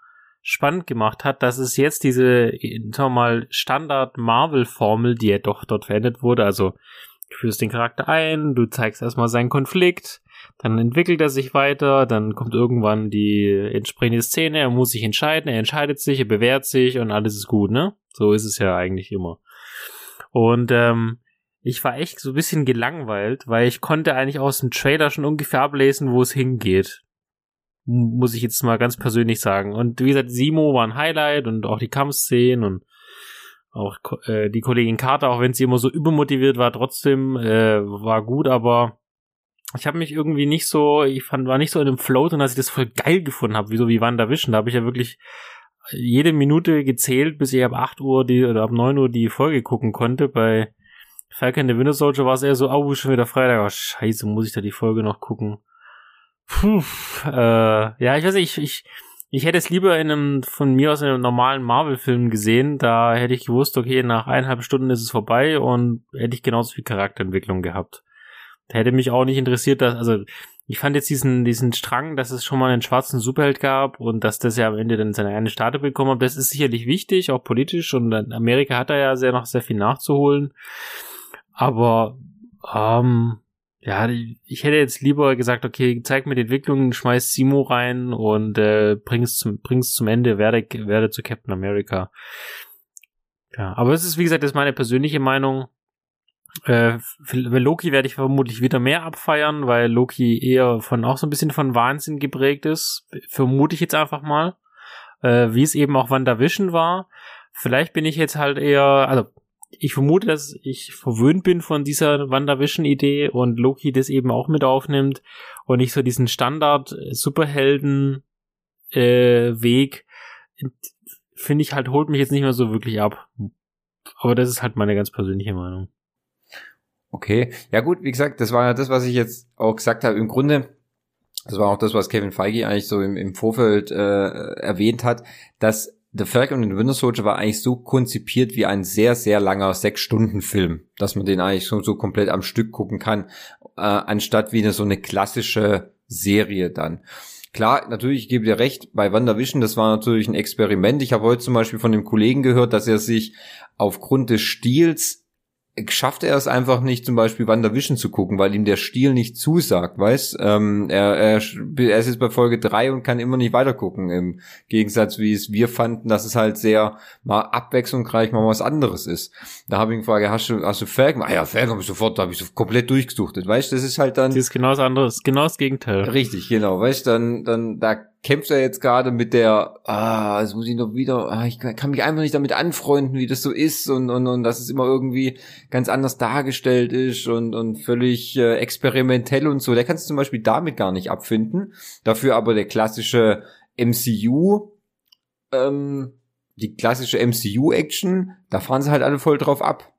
spannend gemacht hat, dass es jetzt diese, sagen wir mal, Standard Marvel-Formel, die ja doch dort verwendet wurde, also Du führst den Charakter ein, du zeigst erstmal seinen Konflikt, dann entwickelt er sich weiter, dann kommt irgendwann die entsprechende Szene, er muss sich entscheiden, er entscheidet sich, er bewährt sich und alles ist gut, ne? So ist es ja eigentlich immer. Und ähm, ich war echt so ein bisschen gelangweilt, weil ich konnte eigentlich aus dem Trailer schon ungefähr ablesen, wo es hingeht. Muss ich jetzt mal ganz persönlich sagen. Und wie gesagt, Simo war ein Highlight und auch die Kampfszenen und auch äh, die Kollegin Carter, auch wenn sie immer so übermotiviert war, trotzdem äh, war gut, aber ich habe mich irgendwie nicht so, ich fand, war nicht so in dem Float und dass ich das voll geil gefunden habe, wie so wie WandaVision. Da habe ich ja wirklich jede Minute gezählt, bis ich ab 8 Uhr die oder ab 9 Uhr die Folge gucken konnte. Bei Falcon the Winter Soldier war es eher so, oh, schon wieder Freitag, oh scheiße, muss ich da die Folge noch gucken. Puh, äh, ja, ich weiß nicht, ich, ich ich hätte es lieber in einem, von mir aus in einem normalen Marvel-Film gesehen. Da hätte ich gewusst, okay, nach eineinhalb Stunden ist es vorbei und hätte ich genauso viel Charakterentwicklung gehabt. Da hätte mich auch nicht interessiert, dass, also, ich fand jetzt diesen, diesen Strang, dass es schon mal einen schwarzen Superheld gab und dass das ja am Ende dann seine eine Starte bekommen hat. Das ist sicherlich wichtig, auch politisch und Amerika hat da ja sehr noch sehr viel nachzuholen. Aber, ähm, ja, ich hätte jetzt lieber gesagt, okay, zeig mir die Entwicklung, schmeiß Simo rein und äh, bring's zum, bring's zum Ende, werde, werde zu Captain America. Ja, aber es ist, wie gesagt, das ist meine persönliche Meinung. Äh, Loki werde ich vermutlich wieder mehr abfeiern, weil Loki eher von auch so ein bisschen von Wahnsinn geprägt ist. Vermute ich jetzt einfach mal. Äh, wie es eben auch WandaVision war. Vielleicht bin ich jetzt halt eher, also ich vermute, dass ich verwöhnt bin von dieser WandaVision-Idee und Loki das eben auch mit aufnimmt und nicht so diesen Standard-Superhelden-Weg, finde ich halt, holt mich jetzt nicht mehr so wirklich ab. Aber das ist halt meine ganz persönliche Meinung. Okay, ja gut, wie gesagt, das war ja das, was ich jetzt auch gesagt habe. Im Grunde, das war auch das, was Kevin Feige eigentlich so im, im Vorfeld äh, erwähnt hat, dass The Falcon and the Winter Soldier war eigentlich so konzipiert wie ein sehr, sehr langer Sechs-Stunden-Film, dass man den eigentlich schon so komplett am Stück gucken kann, äh, anstatt wie eine so eine klassische Serie dann. Klar, natürlich, ich gebe dir recht, bei WandaVision, das war natürlich ein Experiment. Ich habe heute zum Beispiel von dem Kollegen gehört, dass er sich aufgrund des Stils schafft er es einfach nicht, zum Beispiel WandaVision zu gucken, weil ihm der Stil nicht zusagt, weißt? Ähm, er, er, er ist jetzt bei Folge drei und kann immer nicht weitergucken, im Gegensatz wie es wir fanden, dass es halt sehr mal abwechslungsreich mal was anderes ist. Da habe ich ihn gefragt, hast du, hast du Falcon? Ah ja, Falcon habe ich sofort, da habe ich so komplett durchgesuchtet, weißt? Das ist halt dann... Das ist genau das andere, genau das Gegenteil. Richtig, genau, weißt? Dann, dann, da kämpft er jetzt gerade mit der, ah, es muss ich noch wieder, ah, ich kann mich einfach nicht damit anfreunden, wie das so ist und, und, und dass es immer irgendwie ganz anders dargestellt ist und, und völlig äh, experimentell und so. Der kann es zum Beispiel damit gar nicht abfinden. Dafür aber der klassische MCU, ähm, die klassische MCU-Action, da fahren sie halt alle voll drauf ab.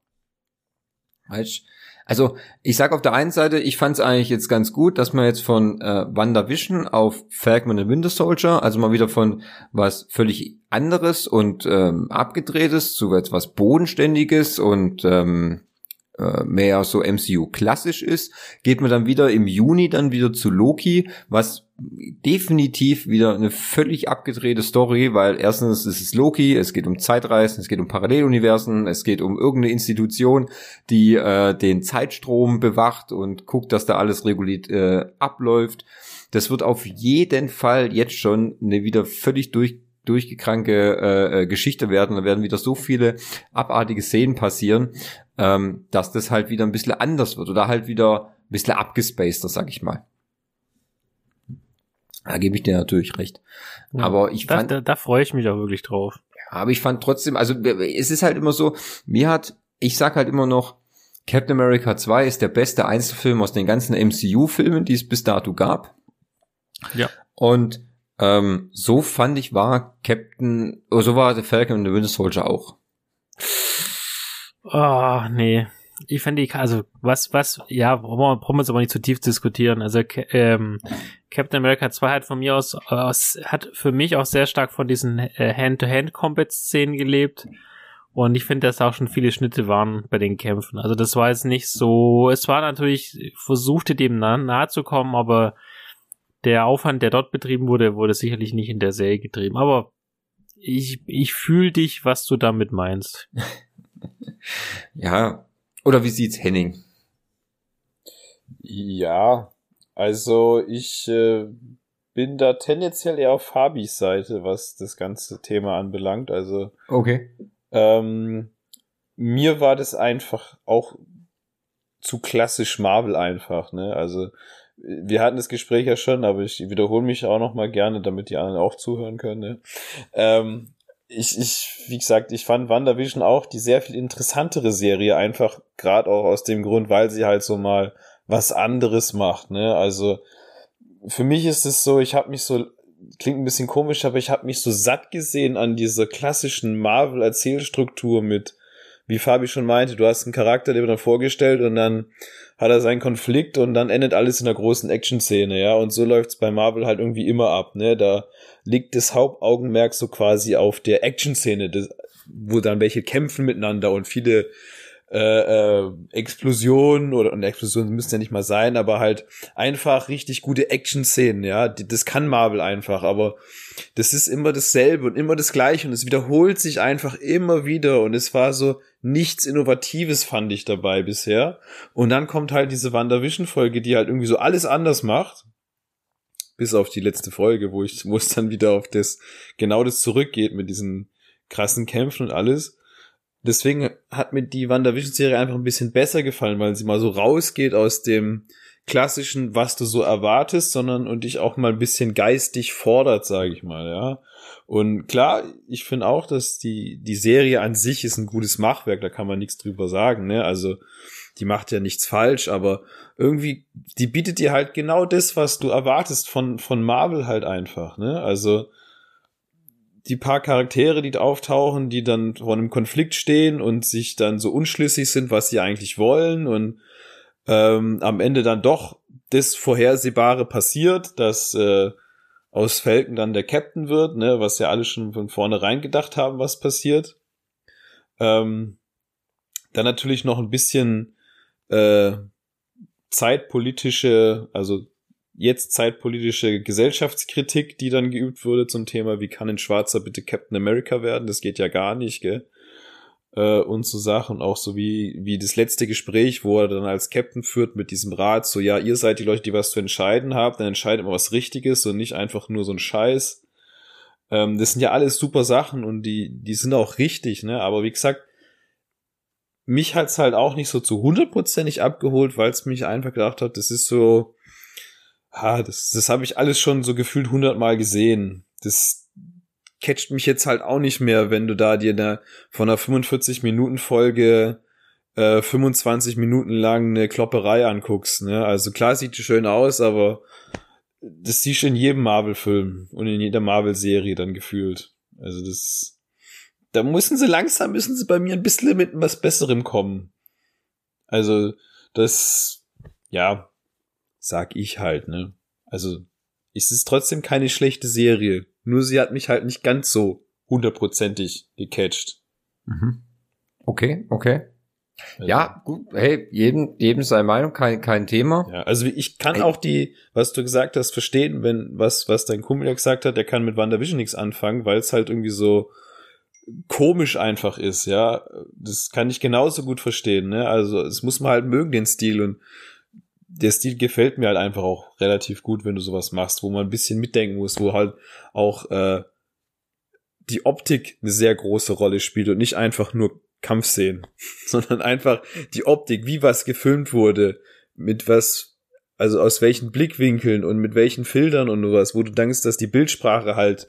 Weißt also ich sag auf der einen Seite, ich fand es eigentlich jetzt ganz gut, dass man jetzt von äh, WandaVision auf Falcon and Winter Soldier, also mal wieder von was völlig anderes und ähm, abgedrehtes zu etwas bodenständiges und ähm, äh, mehr so MCU klassisch ist, geht man dann wieder im Juni dann wieder zu Loki, was definitiv wieder eine völlig abgedrehte Story, weil erstens ist es Loki, es geht um Zeitreisen, es geht um Paralleluniversen, es geht um irgendeine Institution, die äh, den Zeitstrom bewacht und guckt, dass da alles reguliert äh, abläuft. Das wird auf jeden Fall jetzt schon eine wieder völlig durch durchgekranke äh, äh, Geschichte werden. Da werden wieder so viele abartige Szenen passieren, ähm, dass das halt wieder ein bisschen anders wird oder halt wieder ein bisschen abgespaceder, sag ich mal. Da gebe ich dir natürlich recht. Ja, aber ich da, fand, da, da freue ich mich auch wirklich drauf. aber ich fand trotzdem, also es ist halt immer so, mir hat, ich sag halt immer noch, Captain America 2 ist der beste Einzelfilm aus den ganzen MCU-Filmen, die es bis dato gab. Ja. Und ähm, so fand ich war Captain, oh, so war The Falcon und the Winter Soldier auch. Ah, oh, nee. Ich fände die, also was, was, ja, brauchen wir uns aber nicht zu tief diskutieren. Also ähm, Captain America 2 hat von mir aus, aus hat für mich auch sehr stark von diesen äh, Hand-to-Hand-Combat-Szenen gelebt. Und ich finde, dass auch schon viele Schnitte waren bei den Kämpfen. Also das war jetzt nicht so, es war natürlich, versuchte dem nah, nahe zu kommen, aber der Aufwand, der dort betrieben wurde, wurde sicherlich nicht in der Serie getrieben. Aber ich, ich fühle dich, was du damit meinst. ja. Oder wie sieht's Henning? Ja, also ich äh, bin da tendenziell eher auf Fabis Seite, was das ganze Thema anbelangt. Also okay. Ähm, mir war das einfach auch zu klassisch Marvel einfach, ne? Also wir hatten das Gespräch ja schon, aber ich wiederhole mich auch noch mal gerne, damit die anderen auch zuhören können. Ne? Ähm, ich, ich, wie gesagt, ich fand WandaVision auch die sehr viel interessantere Serie, einfach gerade auch aus dem Grund, weil sie halt so mal was anderes macht. Ne? Also für mich ist es so, ich habe mich so, klingt ein bisschen komisch, aber ich habe mich so satt gesehen an dieser klassischen Marvel-Erzählstruktur mit, wie Fabi schon meinte, du hast einen Charakter, der wird dann vorgestellt und dann hat er seinen Konflikt und dann endet alles in einer großen Action-Szene, ja. Und so läuft's bei Marvel halt irgendwie immer ab, ne? Da liegt das Hauptaugenmerk so quasi auf der Action-Szene, wo dann welche kämpfen miteinander und viele äh, äh, Explosionen oder und Explosionen müssen ja nicht mal sein, aber halt einfach richtig gute Action-Szenen, ja. Das kann Marvel einfach, aber das ist immer dasselbe und immer das gleiche und es wiederholt sich einfach immer wieder und es war so nichts Innovatives fand ich dabei bisher. Und dann kommt halt diese WandaVision-Folge, die halt irgendwie so alles anders macht. Bis auf die letzte Folge, wo ich, wo es dann wieder auf das, genau das zurückgeht mit diesen krassen Kämpfen und alles deswegen hat mir die WandaVision-Serie einfach ein bisschen besser gefallen, weil sie mal so rausgeht aus dem klassischen, was du so erwartest, sondern und dich auch mal ein bisschen geistig fordert, sage ich mal, ja. Und klar, ich finde auch, dass die die Serie an sich ist ein gutes Machwerk, da kann man nichts drüber sagen, ne? Also die macht ja nichts falsch, aber irgendwie die bietet dir halt genau das, was du erwartest von von Marvel halt einfach, ne? Also die paar Charaktere, die auftauchen, die dann vor einem Konflikt stehen und sich dann so unschlüssig sind, was sie eigentlich wollen und ähm, am Ende dann doch das Vorhersehbare passiert, dass äh, aus Falcon dann der Captain wird, ne, was ja alle schon von vornherein gedacht haben, was passiert. Ähm, dann natürlich noch ein bisschen äh, zeitpolitische, also jetzt zeitpolitische Gesellschaftskritik, die dann geübt wurde zum Thema, wie kann ein Schwarzer bitte Captain America werden? Das geht ja gar nicht, gell? Äh, und so Sachen, auch so wie, wie das letzte Gespräch, wo er dann als Captain führt mit diesem Rat, so ja, ihr seid die Leute, die was zu entscheiden habt, dann entscheidet mal was Richtiges und nicht einfach nur so ein Scheiß. Ähm, das sind ja alles super Sachen und die, die sind auch richtig, ne? Aber wie gesagt, mich hat's halt auch nicht so zu hundertprozentig abgeholt, weil es mich einfach gedacht hat, das ist so, ah, das, das habe ich alles schon so gefühlt hundertmal gesehen. Das catcht mich jetzt halt auch nicht mehr, wenn du da dir da von einer 45 Minuten Folge äh, 25 Minuten lang eine Klopperei anguckst. Ne? Also klar sieht die schön aus, aber das siehst du in jedem Marvel-Film und in jeder Marvel-Serie dann gefühlt. Also das, da müssen sie langsam, müssen sie bei mir ein bisschen mit was Besserem kommen. Also das, ja, sag ich halt, ne? Also, es ist trotzdem keine schlechte Serie. Nur sie hat mich halt nicht ganz so hundertprozentig gecatcht. Mhm. Okay, okay. Ja, gut, hey, jedem, jedem seine Meinung, kein, kein Thema. Ja, also ich kann auch die, was du gesagt hast, verstehen, wenn, was, was dein Kumpel ja gesagt hat, der kann mit WandaVision nichts anfangen, weil es halt irgendwie so komisch einfach ist, ja. Das kann ich genauso gut verstehen, ne? Also, es muss man halt mögen, den Stil und der Stil gefällt mir halt einfach auch relativ gut, wenn du sowas machst, wo man ein bisschen mitdenken muss, wo halt auch äh, die Optik eine sehr große Rolle spielt und nicht einfach nur Kampfszenen, sondern einfach die Optik, wie was gefilmt wurde, mit was, also aus welchen Blickwinkeln und mit welchen Filtern und sowas, wo du denkst, dass die Bildsprache halt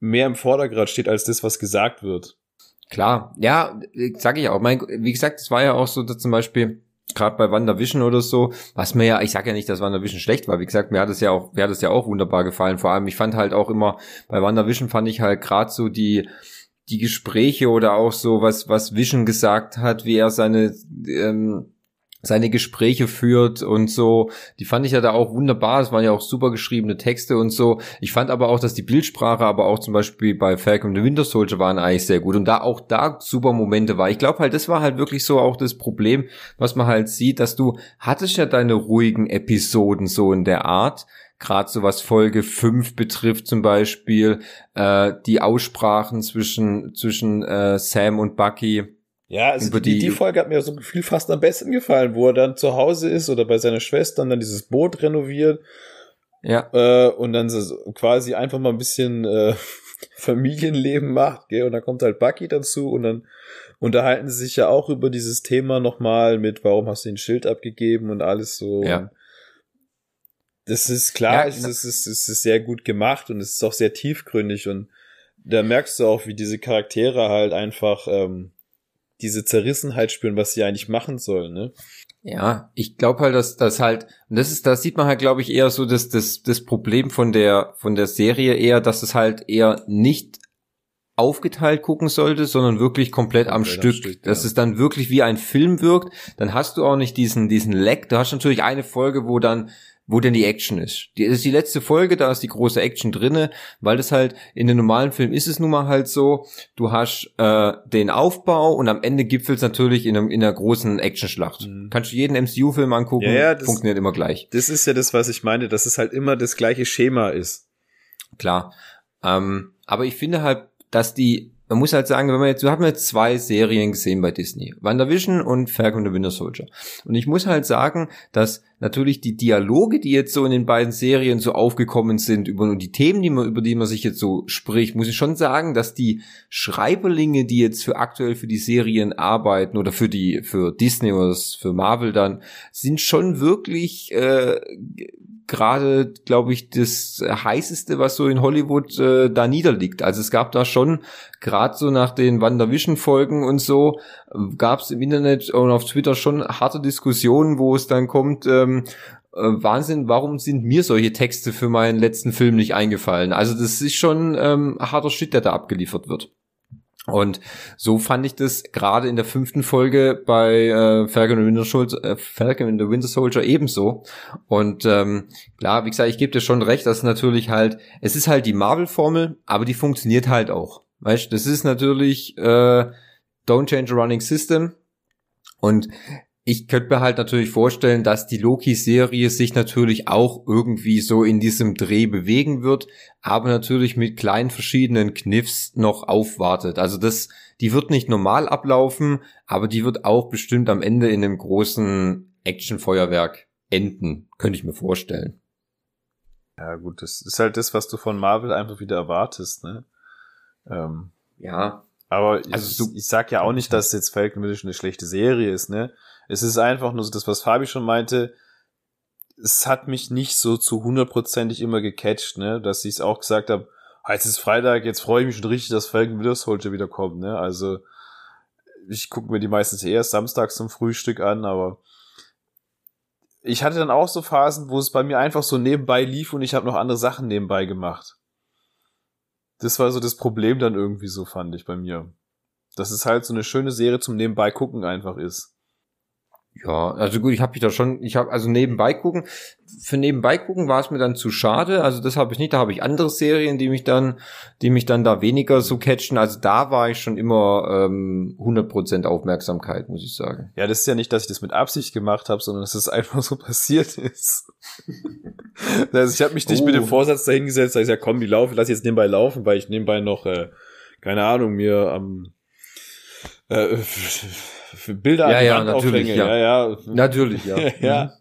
mehr im Vordergrund steht als das, was gesagt wird. Klar, ja, sag ich auch. Mein, wie gesagt, es war ja auch so, dass zum Beispiel gerade bei WandaVision oder so, was mir ja, ich sag ja nicht, dass WandaVision schlecht war. Wie gesagt, mir hat es ja auch, mir hat es ja auch wunderbar gefallen. Vor allem, ich fand halt auch immer bei WandaVision fand ich halt gerade so die die Gespräche oder auch so, was, was Vision gesagt hat, wie er seine, ähm, seine Gespräche führt und so, die fand ich ja da auch wunderbar. Es waren ja auch super geschriebene Texte und so. Ich fand aber auch, dass die Bildsprache, aber auch zum Beispiel bei Falcon the Winter Soldier waren eigentlich sehr gut und da auch da super Momente war. Ich glaube halt, das war halt wirklich so auch das Problem, was man halt sieht, dass du hattest ja deine ruhigen Episoden so in der Art, gerade so was Folge 5 betrifft zum Beispiel, äh, die Aussprachen zwischen, zwischen äh, Sam und Bucky. Ja, also die, die, Folge hat mir so Gefühl fast am besten gefallen, wo er dann zu Hause ist oder bei seiner Schwester und dann dieses Boot renoviert. Ja. Äh, und dann so quasi einfach mal ein bisschen äh, Familienleben macht, gell? Und dann kommt halt Bucky dazu und dann unterhalten sie sich ja auch über dieses Thema nochmal mit, warum hast du den Schild abgegeben und alles so. Ja. Das ist klar, ja, es, ist, es, ist, es ist sehr gut gemacht und es ist auch sehr tiefgründig und da merkst du auch, wie diese Charaktere halt einfach ähm, diese Zerrissenheit spüren, was sie eigentlich machen sollen, ne? Ja, ich glaube halt, dass das halt, und das ist, da sieht man halt, glaube ich, eher so das, das, das Problem von der, von der Serie eher, dass es halt eher nicht aufgeteilt gucken sollte, sondern wirklich komplett am komplett Stück, Stück dass ja. es dann wirklich wie ein Film wirkt, dann hast du auch nicht diesen, diesen Leck, du hast natürlich eine Folge, wo dann wo denn die Action ist. Die, das ist die letzte Folge, da ist die große Action drinne, weil das halt in den normalen Film ist es nun mal halt so, du hast äh, den Aufbau und am Ende gipfelt es natürlich in, einem, in einer großen Actionschlacht. Mhm. Kannst du jeden MCU-Film angucken, ja, ja, das, funktioniert immer gleich. Das ist ja das, was ich meine, dass es halt immer das gleiche Schema ist. Klar. Ähm, aber ich finde halt, dass die man muss halt sagen, wenn man jetzt, wir haben jetzt zwei Serien gesehen bei Disney. WandaVision und Falcon the Winter Soldier. Und ich muss halt sagen, dass natürlich die Dialoge, die jetzt so in den beiden Serien so aufgekommen sind, über die Themen, die man, über die man sich jetzt so spricht, muss ich schon sagen, dass die Schreiberlinge, die jetzt für aktuell für die Serien arbeiten oder für die, für Disney oder für Marvel dann, sind schon wirklich, äh, gerade, glaube ich, das heißeste, was so in Hollywood äh, da niederliegt. Also es gab da schon, gerade so nach den WandaVision-Folgen und so, gab es im Internet und auf Twitter schon harte Diskussionen, wo es dann kommt, ähm, äh, Wahnsinn, warum sind mir solche Texte für meinen letzten Film nicht eingefallen? Also das ist schon ähm, harter Shit, der da abgeliefert wird. Und so fand ich das gerade in der fünften Folge bei äh, Falcon, and Winter Soldier, äh, Falcon and the Winter Soldier ebenso. Und ähm, klar, wie gesagt, ich gebe dir schon recht, dass natürlich halt, es ist halt die Marvel-Formel, aber die funktioniert halt auch. Weißt, das ist natürlich äh, Don't Change a Running System. Und ich könnte mir halt natürlich vorstellen, dass die Loki-Serie sich natürlich auch irgendwie so in diesem Dreh bewegen wird, aber natürlich mit kleinen verschiedenen Kniffs noch aufwartet. Also das, die wird nicht normal ablaufen, aber die wird auch bestimmt am Ende in einem großen Actionfeuerwerk enden, könnte ich mir vorstellen. Ja gut, das ist halt das, was du von Marvel einfach wieder erwartest, ne? Ähm, ja. Aber ich, also ich, ich sag ja auch nicht, dass jetzt Falcon Mission eine schlechte Serie ist, ne? Es ist einfach nur so das, was Fabi schon meinte. Es hat mich nicht so zu hundertprozentig immer gecatcht, ne, dass ich es auch gesagt habe, ah, jetzt ist Freitag, jetzt freue ich mich schon richtig, dass Falcon Winter Soldier wieder kommt, ne, also ich gucke mir die meistens eher samstags zum Frühstück an, aber ich hatte dann auch so Phasen, wo es bei mir einfach so nebenbei lief und ich habe noch andere Sachen nebenbei gemacht. Das war so das Problem dann irgendwie so, fand ich bei mir. Dass es halt so eine schöne Serie zum Nebenbei gucken einfach ist. Ja, also gut, ich habe mich da schon, ich habe also nebenbei gucken. Für nebenbei gucken war es mir dann zu schade. Also das habe ich nicht. Da habe ich andere Serien, die mich dann, die mich dann da weniger so catchen. Also da war ich schon immer ähm, 100% Aufmerksamkeit, muss ich sagen. Ja, das ist ja nicht, dass ich das mit Absicht gemacht habe, sondern dass es einfach so passiert ist. also ich habe mich nicht oh. mit dem oh. Vorsatz dahingesetzt, dass ich ja komm, die laufen, lass jetzt nebenbei laufen, weil ich nebenbei noch, äh, keine Ahnung, mir am äh, Bilder ja, an die ja, Wand natürlich, aufhänge. Ja. ja, ja. Natürlich, ja. ja.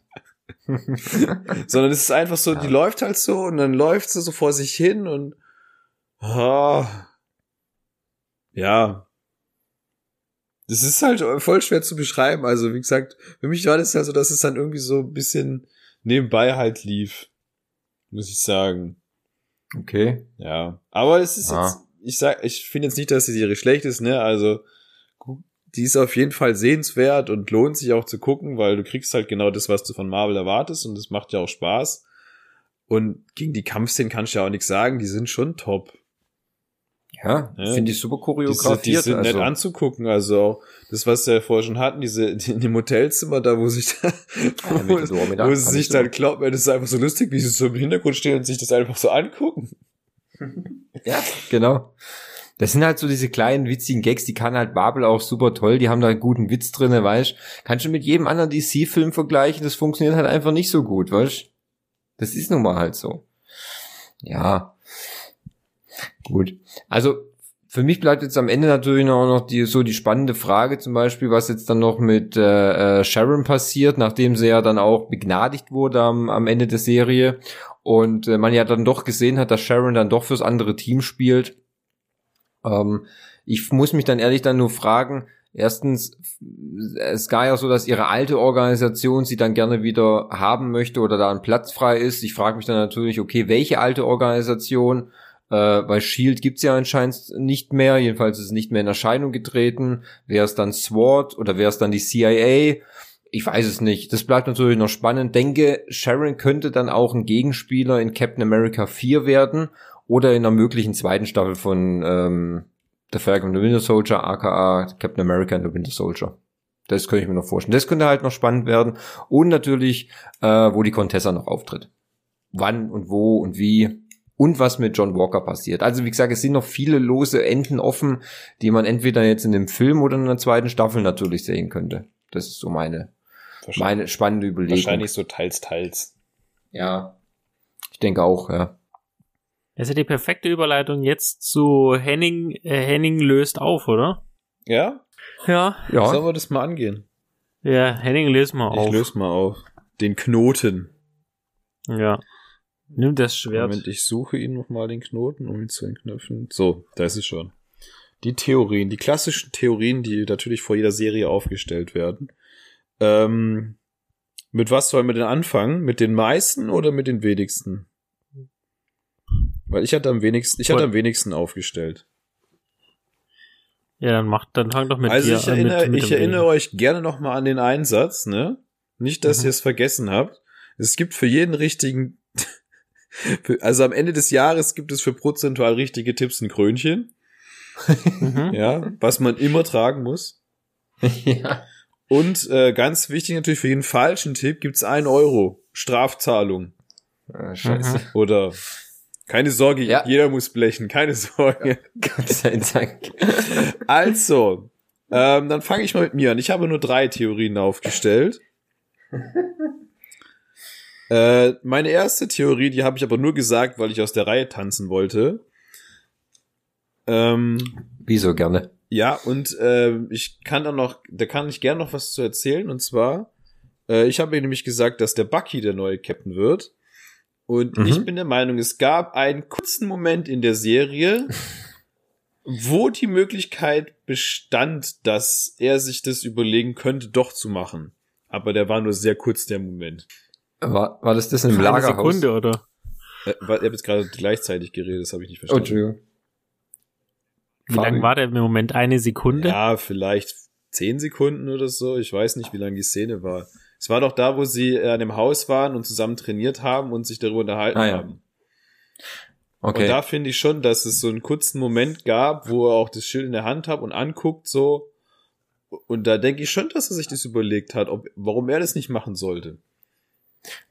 Sondern es ist einfach so, die läuft halt so und dann läuft sie so vor sich hin und oh, ja. Das ist halt voll schwer zu beschreiben. Also, wie gesagt, für mich war das ja so, dass es dann irgendwie so ein bisschen nebenbei halt lief. Muss ich sagen. Okay. Ja. Aber es ist ah. jetzt, ich sag, ich finde jetzt nicht, dass die Serie schlecht ist, ne? Also, die ist auf jeden Fall sehenswert und lohnt sich auch zu gucken, weil du kriegst halt genau das, was du von Marvel erwartest und das macht ja auch Spaß. Und gegen die Kampfszenen kannst du ja auch nichts sagen, die sind schon top. Ja, ja. finde ich super choreografiert. Die, die sind also. nett anzugucken, also auch das, was wir ja vorher schon hatten, diese, die, in dem Hotelzimmer da, wo sich da, ja, wo, wo sie sich dann glaubt, das ist einfach so lustig, wie sie so im Hintergrund stehen und sich das einfach so angucken. ja, genau. Das sind halt so diese kleinen witzigen Gags, die kann halt Babel auch super toll, die haben da einen guten Witz drinne, weißt Kannst du mit jedem anderen DC-Film vergleichen, das funktioniert halt einfach nicht so gut, weißt Das ist nun mal halt so. Ja. Gut. Also, für mich bleibt jetzt am Ende natürlich noch, noch die, so die spannende Frage zum Beispiel, was jetzt dann noch mit äh, äh Sharon passiert, nachdem sie ja dann auch begnadigt wurde am, am Ende der Serie und äh, man ja dann doch gesehen hat, dass Sharon dann doch fürs andere Team spielt ähm, ich muss mich dann ehrlich dann nur fragen, erstens, es war ja so, dass ihre alte Organisation sie dann gerne wieder haben möchte oder da ein Platz frei ist. Ich frage mich dann natürlich, okay, welche alte Organisation? Äh, weil Shield gibt's ja anscheinend nicht mehr, jedenfalls ist es nicht mehr in Erscheinung getreten. Wäre es dann SWAT oder wäre es dann die CIA? Ich weiß es nicht. Das bleibt natürlich noch spannend. Denke, Sharon könnte dann auch ein Gegenspieler in Captain America 4 werden oder in einer möglichen zweiten Staffel von ähm, The Falcon and the Winter Soldier, aka Captain America and the Winter Soldier. Das könnte ich mir noch vorstellen. Das könnte halt noch spannend werden. Und natürlich, äh, wo die Contessa noch auftritt. Wann und wo und wie. Und was mit John Walker passiert. Also wie gesagt, es sind noch viele lose Enden offen, die man entweder jetzt in dem Film oder in der zweiten Staffel natürlich sehen könnte. Das ist so meine, meine spannende Überlegung. Wahrscheinlich so teils, teils. Ja. Ich denke auch, ja. Das ist ja die perfekte Überleitung jetzt zu Henning. Äh, Henning löst auf, oder? Ja? Ja. ja. Sollen wir das mal angehen? Ja, Henning löst mal auf. Ich löse mal auf. Den Knoten. Ja. Nimm das Schwert. Moment, ich suche ihn nochmal den Knoten, um ihn zu entknüpfen. So, da ist es schon. Die Theorien, die klassischen Theorien, die natürlich vor jeder Serie aufgestellt werden. Ähm, mit was sollen wir denn anfangen? Mit den meisten oder mit den wenigsten? Weil ich hatte am wenigsten, ich hatte am wenigsten aufgestellt. Ja, dann macht, dann fang doch mit also dir ich erinnere, mit, mit ich erinnere euch gerne noch mal an den Einsatz, ne? Nicht, dass mhm. ihr es vergessen habt. Es gibt für jeden richtigen, also am Ende des Jahres gibt es für prozentual richtige Tipps ein Krönchen. Mhm. Ja, was man immer tragen muss. ja. Und äh, ganz wichtig natürlich für jeden falschen Tipp gibt's ein Euro Strafzahlung. Ah, scheiße. Oder keine Sorge, ja. jeder muss blechen, keine Sorge. Gott sei Dank. Also, ähm, dann fange ich mal mit mir an. Ich habe nur drei Theorien aufgestellt. äh, meine erste Theorie, die habe ich aber nur gesagt, weil ich aus der Reihe tanzen wollte. Ähm, Wieso gerne? Ja, und äh, ich kann dann noch, da kann ich gerne noch was zu erzählen. Und zwar, äh, ich habe nämlich gesagt, dass der Bucky der neue Captain wird. Und mhm. ich bin der Meinung, es gab einen kurzen Moment in der Serie, wo die Möglichkeit bestand, dass er sich das überlegen könnte, doch zu machen. Aber der war nur sehr kurz der Moment. War, war das das im Lagerhaus? Eine Sekunde, oder? Äh, ich habe jetzt gerade gleichzeitig geredet, das habe ich nicht verstanden. Oh, Entschuldigung. Wie lang war der im Moment? Eine Sekunde? Ja, vielleicht zehn Sekunden oder so. Ich weiß nicht, wie lang die Szene war. Es war doch da, wo sie äh, an dem Haus waren und zusammen trainiert haben und sich darüber unterhalten ah, ja. haben. Okay. Und da finde ich schon, dass es so einen kurzen Moment gab, wo er auch das Schild in der Hand hat und anguckt so. Und da denke ich schon, dass er sich das überlegt hat, ob, warum er das nicht machen sollte.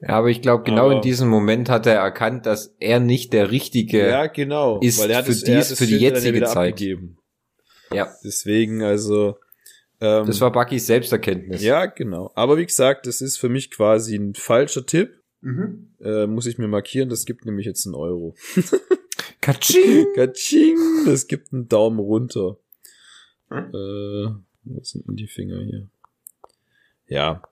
Ja, aber ich glaube, genau Aber- in diesem Moment hat er erkannt, dass er nicht der Richtige Ja, genau. ist weil er hat für es- er hat dies- das für die jetzige Zeit. abgegeben. Ja, Deswegen, also. Ähm, das war Buckys Selbsterkenntnis. Ja, genau. Aber wie gesagt, das ist für mich quasi ein falscher Tipp. Mhm. Äh, muss ich mir markieren, das gibt nämlich jetzt einen Euro. Katsching! Katsching! Das gibt einen Daumen runter. Hm? Äh, was sind denn die Finger hier? Ja.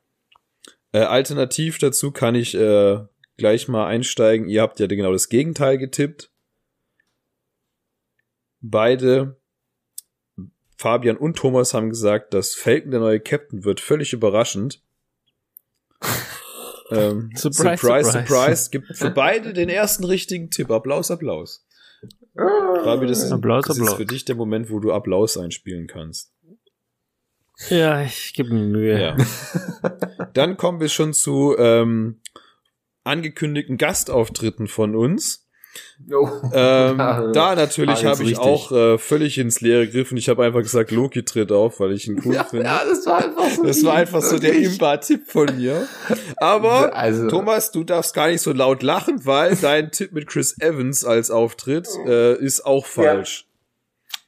Äh, alternativ dazu kann ich äh, gleich mal einsteigen. Ihr habt ja genau das Gegenteil getippt. Beide, Fabian und Thomas, haben gesagt, dass Falcon der neue Captain wird. Völlig überraschend. ähm, Surprise, surprise, surprise. surprise. Gibt für beide den ersten richtigen Tipp. Applaus, Applaus. Fabi, das, ist, Applaus, das ist Applaus. für dich der Moment, wo du Applaus einspielen kannst. Ja, ich gebe mir Mühe. Ja. Dann kommen wir schon zu ähm, angekündigten Gastauftritten von uns. Oh. Ähm, Ja, da natürlich habe ich richtig. auch äh, völlig ins Leere gegriffen. Ich habe einfach gesagt, Loki tritt auf, weil ich ihn cool Ja, finde. ja, das war einfach so. das war einfach so der. Imba-Tipp von mir. Aber Also- Thomas, du darfst gar nicht so laut lachen, weil dein Tipp mit Chris Evans als Auftritt äh, ist auch falsch.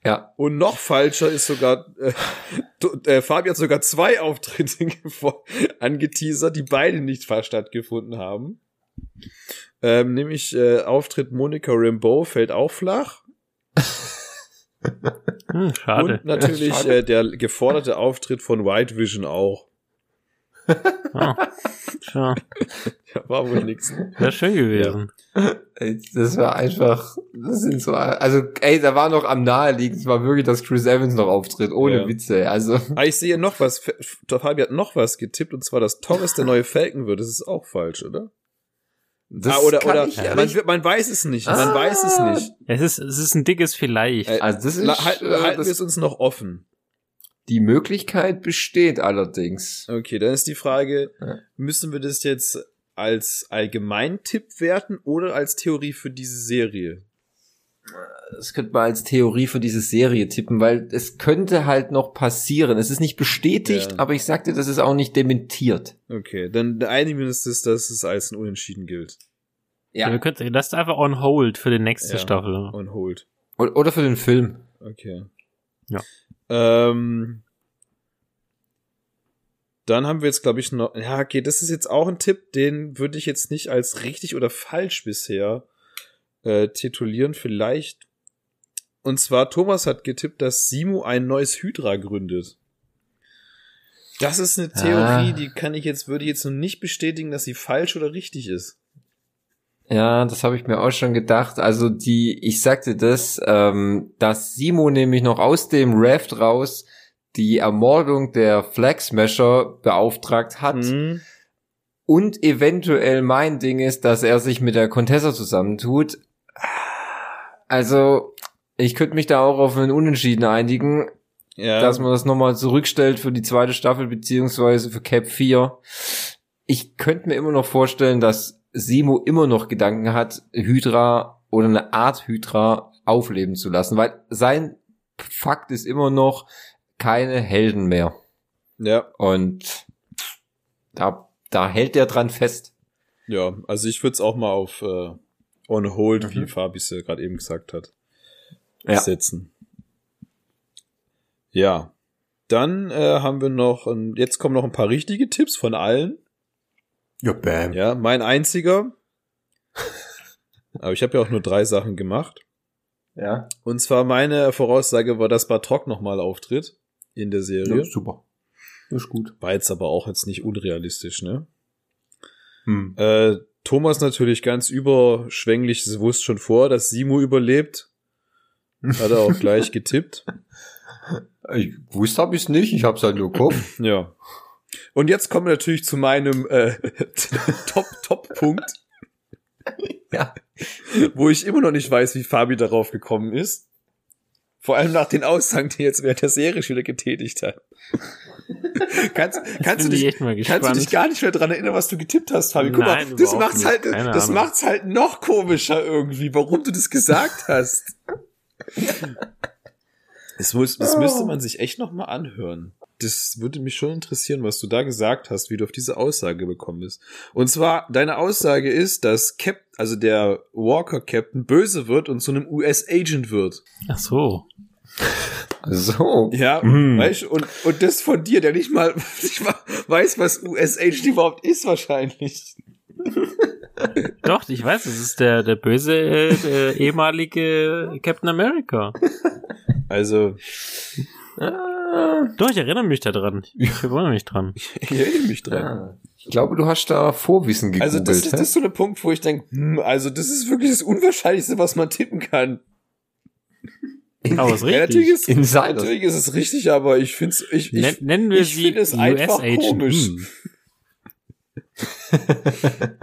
Ja, Und noch falscher ist sogar, äh, äh, Fabi hat sogar zwei Auftritte angeteasert, die beide nicht fast stattgefunden haben. Ähm, nämlich äh, Auftritt Monica Rambeau fällt auch flach. Hm, schade. Und natürlich Schade. äh, der geforderte Auftritt von White Vision auch. Oh. Tja, Ja, war wohl nix. wäre schön gewesen. Ey, das war einfach, das sind so, also, ey, da war noch am naheliegend, es war wirklich, dass Chris Evans noch auftritt, ohne Ja. Witze, also. Ah, ich sehe noch was. Fabi hat noch was getippt, und zwar, dass Torres der neue Falcon wird. Das ist auch falsch, oder? Das ah, oder, kann oder ich man, man weiß es nicht. Man Ah. weiß es nicht. Es ist, es ist ein dickes Vielleicht. Äh, also das ist, halten, äh, halten das- wir es uns noch offen. die Möglichkeit besteht allerdings. Okay, dann ist die Frage, Ja. müssen wir das jetzt als Allgemeintipp werten oder als Theorie für diese Serie? Das könnte man als Theorie für diese Serie tippen, weil es könnte halt noch passieren. Es ist nicht bestätigt, Ja. aber ich sagte, das ist auch nicht dementiert. Okay, dann einigen wir uns, das, dass es als ein Unentschieden gilt. Ja. Wir könnten, das ist einfach on hold für die nächste Ja. Staffel. On hold. Oder für den Film. Okay. Ja. Ähm, dann haben wir jetzt, glaube ich, noch. Ja, okay, das ist jetzt auch ein Tipp, den würde ich jetzt nicht als richtig oder falsch bisher äh, titulieren. Vielleicht. Und zwar, Thomas hat getippt, dass Simu ein neues Hydra gründet. Das ist eine Theorie, Ah. die kann ich jetzt, würde ich jetzt noch nicht bestätigen, dass sie falsch oder richtig ist. Ja, das habe ich mir auch schon gedacht. Also die, ich sagte das, ähm, dass Simo nämlich noch aus dem Raft raus die Ermordung der Flag Smasher beauftragt hat Mhm. und eventuell mein Ding ist, dass er sich mit der Contessa zusammentut. Also ich könnte mich da auch auf einen Unentschieden einigen, Ja. dass man das nochmal zurückstellt für die zweite Staffel beziehungsweise für Cap 4. Ich könnte mir immer noch vorstellen, dass Simo immer noch Gedanken hat, Hydra oder eine Art Hydra aufleben zu lassen, weil sein Fakt ist immer noch keine Helden mehr. ja. Und da, da hält er dran fest. Ja, also ich würde es auch mal auf äh, on hold, Mhm. wie Fabi es ja gerade eben gesagt hat, Ja. setzen. Ja. Dann äh, haben wir noch, ein, jetzt kommen noch ein paar richtige Tipps von allen. Ja, bam. Ja, mein einziger. Aber ich habe ja auch nur drei Sachen gemacht. Ja. Und zwar meine Voraussage war, dass Batrock nochmal auftritt in der Serie. super. Ist gut. War jetzt aber auch jetzt nicht unrealistisch, ne? Hm. Äh, Thomas natürlich ganz überschwänglich, es wusste schon vor, dass Simo überlebt. Hat er auch gleich getippt. Ich wusste hab ich's nicht, ich hab's halt nur Kopf. Ja. Und jetzt kommen wir natürlich zu meinem äh, Top Top Punkt, ja. wo ich immer noch nicht weiß, wie Fabi darauf gekommen ist. Vor allem nach den Aussagen, die jetzt während der Serie schon wieder getätigt hat. kannst, kannst du dich, kannst du dich gar nicht mehr dran erinnern, was du getippt hast, Fabi? Guck Nein, mal, das macht's halt, Keine das Ahnung. macht's halt noch komischer irgendwie, warum du das gesagt hast. Es muss, das müsste man sich echt noch mal anhören. das würde mich schon interessieren, was du da gesagt hast, wie du auf diese Aussage gekommen bist. Und zwar, deine Aussage ist, dass Cap, also der Walker-Captain böse wird und zu einem US-Agent wird. Ach so. So. Ja, Hm. weißt du, und, und das von dir, der nicht mal, nicht mal weiß, was US-Agent überhaupt ist, wahrscheinlich. Doch, ich weiß, es ist der, der böse äh, der ehemalige Captain America. Also, Doch, ich erinnere mich daran. Ich erinnere mich dran. ich erinnere mich dran. Ah, Ich glaube, du hast da Vorwissen gegoogelt. Also, das ist, das ist so der Punkt, wo ich denke, hm, also, das ist wirklich das Unwahrscheinlichste, was man tippen kann. Aber es ist Ja, natürlich richtig. ist, Insider. natürlich ist es richtig, aber ich finde es, ich, ich, Nen nennen wir ich sie es einfach US-Agent. komisch. Hm.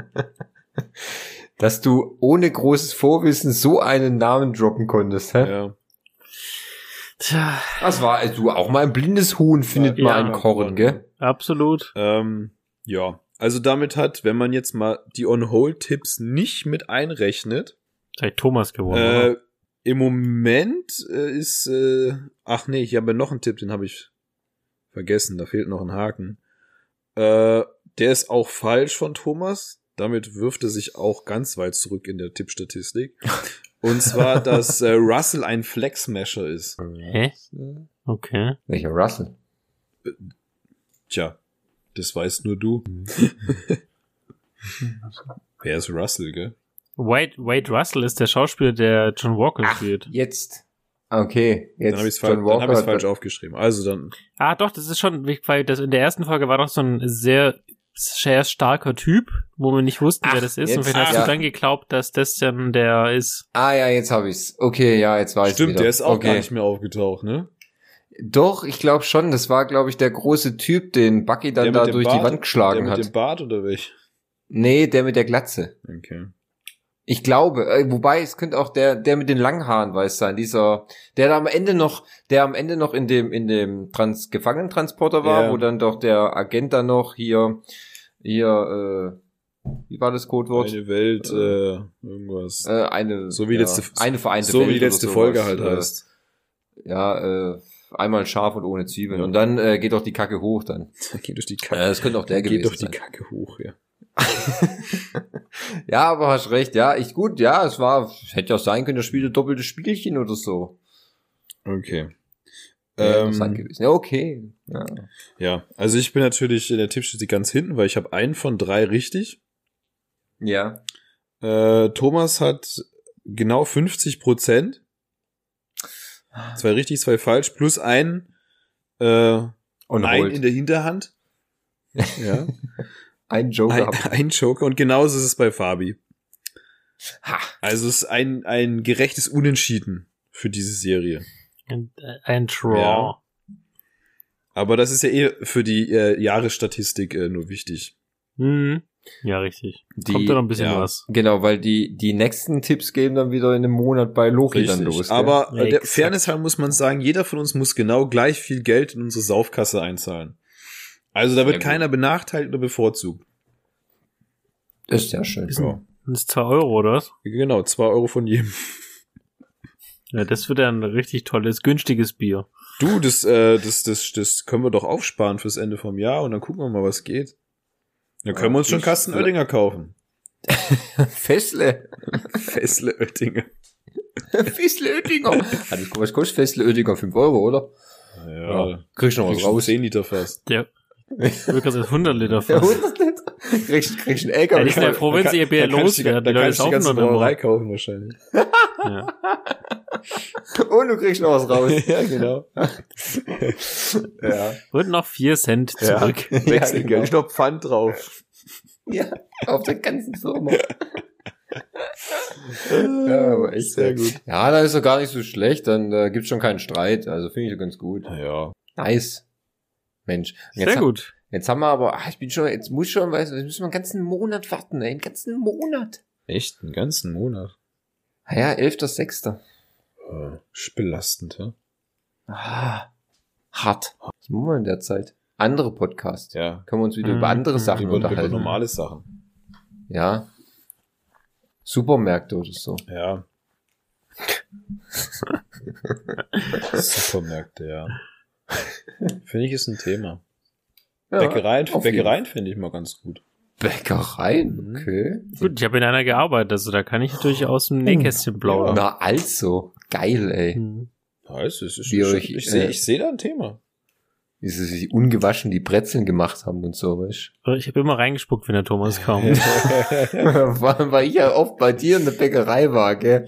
Dass du ohne großes Vorwissen so einen Namen droppen konntest, hä? ja. Tja, Das war, also du auch mal ein blindes Huhn findet Ja, mal ja. ein Korn, gell? absolut. Ähm, ja. Also damit hat, wenn man jetzt mal die On-Hold-Tipps nicht mit einrechnet, Vielleicht Thomas geworden. äh, oder? Im Moment äh, ist, äh, ach nee, ich habe noch einen Tipp, den habe ich vergessen, da fehlt noch ein Haken. Äh, der ist auch falsch von Thomas. Damit wirft er sich auch ganz weit zurück in der Tippstatistik. Und zwar, dass äh, Russell ein Flex-Smasher ist. Hä? Okay. Welcher Russell? Tja, das weißt nur du. Wer ist Russell, gell? Wade, Wade Russell ist der Schauspieler, der John Walker spielt. Jetzt. Okay, jetzt Dann habe ich es John fal dann hab ich's falsch aufgeschrieben. Also dann, Ah, doch, das ist schon, weil das in der ersten Folge war doch so ein sehr, sehr starker Typ, wo wir nicht wussten, wer Ach, das ist. jetzt- Und vielleicht hast ja. du dann geglaubt, dass das dann der ist. Ah ja, jetzt habe ich's. Okay, ja, jetzt weiß ich stimmt, wieder. der ist auch okay. gar nicht mehr aufgetaucht, ne? Doch, ich glaube schon. Das war, glaube ich, der große Typ, den Bucky dann Der da durch Bart? die Wand geschlagen der mit hat. dem Bart oder welch? Nee, der mit der Glatze. Okay. Ich glaube, äh, wobei es könnte auch der der mit den langen Haaren weiß sein, dieser der da am Ende noch, der am Ende noch in dem in dem Trans Gefangenentransporter war, Ja. wo dann doch der Agent dann noch hier hier äh, wie war das Codewort? Eine Welt, äh, irgendwas. äh, eine So wie ja, letzte- eine vereinte so Welt wie letzte. Folge halt Äh, heißt. Ja, äh, einmal scharf und ohne Zwiebeln. Ja. Und dann äh, geht doch die Kacke hoch dann. Geht durch die Äh, Kacke. das könnte auch der gewesen Geht doch die sein. Kacke hoch, ja. Ja, aber hast recht. Ja, ich gut. Ja, es war hätte ja auch sein können, das Spiel ein doppeltes Spielchen oder so. Okay. Ja, interessant Ähm, gewesen. Ja, okay. Ja. ja, also ich bin natürlich in der Tippstatistik ganz hinten, weil ich habe einen von drei richtig. ja. Äh, Thomas hat genau 50 Prozent. Zwei richtig, zwei falsch, plus ein, äh, Und ein holt. in der Hinterhand. Ja. Ein Joker. ein, ein Joker und genauso ist es bei Fabi. Ha. Also es ist ein, ein gerechtes Unentschieden für diese Serie. Ein, äh, ein Draw. Ja. Aber das ist ja eh für die äh, Jahresstatistik äh, nur wichtig. Mhm. Ja, richtig. Die- Kommt da noch ein bisschen ja. was. Genau, weil die die nächsten Tipps gehen dann wieder in einem Monat bei Loki dann los. gell? Aber Ja, äh, der. Fairness halber muss man sagen, jeder von uns muss genau gleich viel Geld in unsere Saufkasse einzahlen. Also da wird keiner benachteiligt oder bevorzugt. das ist ja schön. Ja. Das ist zwei Euro, oder was? Genau, zwei Euro von jedem. Ja, das wird ja ein richtig tolles, günstiges Bier. Du, das, äh, das, das, das können wir doch aufsparen fürs Ende vom Jahr und dann gucken wir mal, was geht. Dann können wir uns schon Kasten Oettinger kaufen. Fessle. Fessle Oettinger. Fessle Oettinger. Was kostet Fessle Oettinger? 5 Euro, oder? Ja, Kriegst du noch was raus? 10 Liter fast. Der, ich würde gerade 100 Liter Ja, fast. 100 Liter. Kriegst, kriegst einen Ja, LKW. die sind ja froh, wenn sie ihr Bier loswerden. Leute kannst du die ganze Brauerei kaufen wahrscheinlich. Ja. Und du kriegst noch was raus. ja, genau. ja. Und noch 4 Cent zurück. Ja, Wechselgeld. genau. Ich noch Pfand drauf. Ja, auf der ganzen Firma. ja, aber echt. Sehr gut. Ja, da ist doch gar nicht so schlecht, dann äh, gibt's schon keinen Streit. Also finde ich ganz gut. Ja. Nice. Mensch. Sehr Jetzt, gut. jetzt haben wir aber, ach, ich bin schon, jetzt muss schon, weißt du, jetzt müssen wir einen ganzen Monat warten, ey, einen ganzen Monat. Echt? Einen ganzen Monat. Ah Ja, 11.06. Äh, belastend, hä? Ah, hart. Was machen wir in der Zeit? Andere Podcast. Ja. Können wir uns wieder Mhm. über andere Sachen Über, über unterhalten. normale Sachen. Ja. Supermärkte oder so. Ja. Supermärkte, ja. Finde ich ist ein Thema. Ja, Bäckereien, Bäckereien finde ich mal ganz gut. Bäckereien, Mhm. okay. Gut, ich habe in einer gearbeitet, also da kann ich natürlich aus dem Nähkästchen plaudern. Na also, geil, ey. Hm. Heißt, es ist Wie schon, euch, ich sehe äh, ich sehe da ein Thema. Wie sie sich ungewaschen die Brezeln gemacht haben und so, weißt Ich habe immer reingespuckt, wenn der Thomas kam. Vor weil ich ja oft bei dir in der Bäckerei war, gell?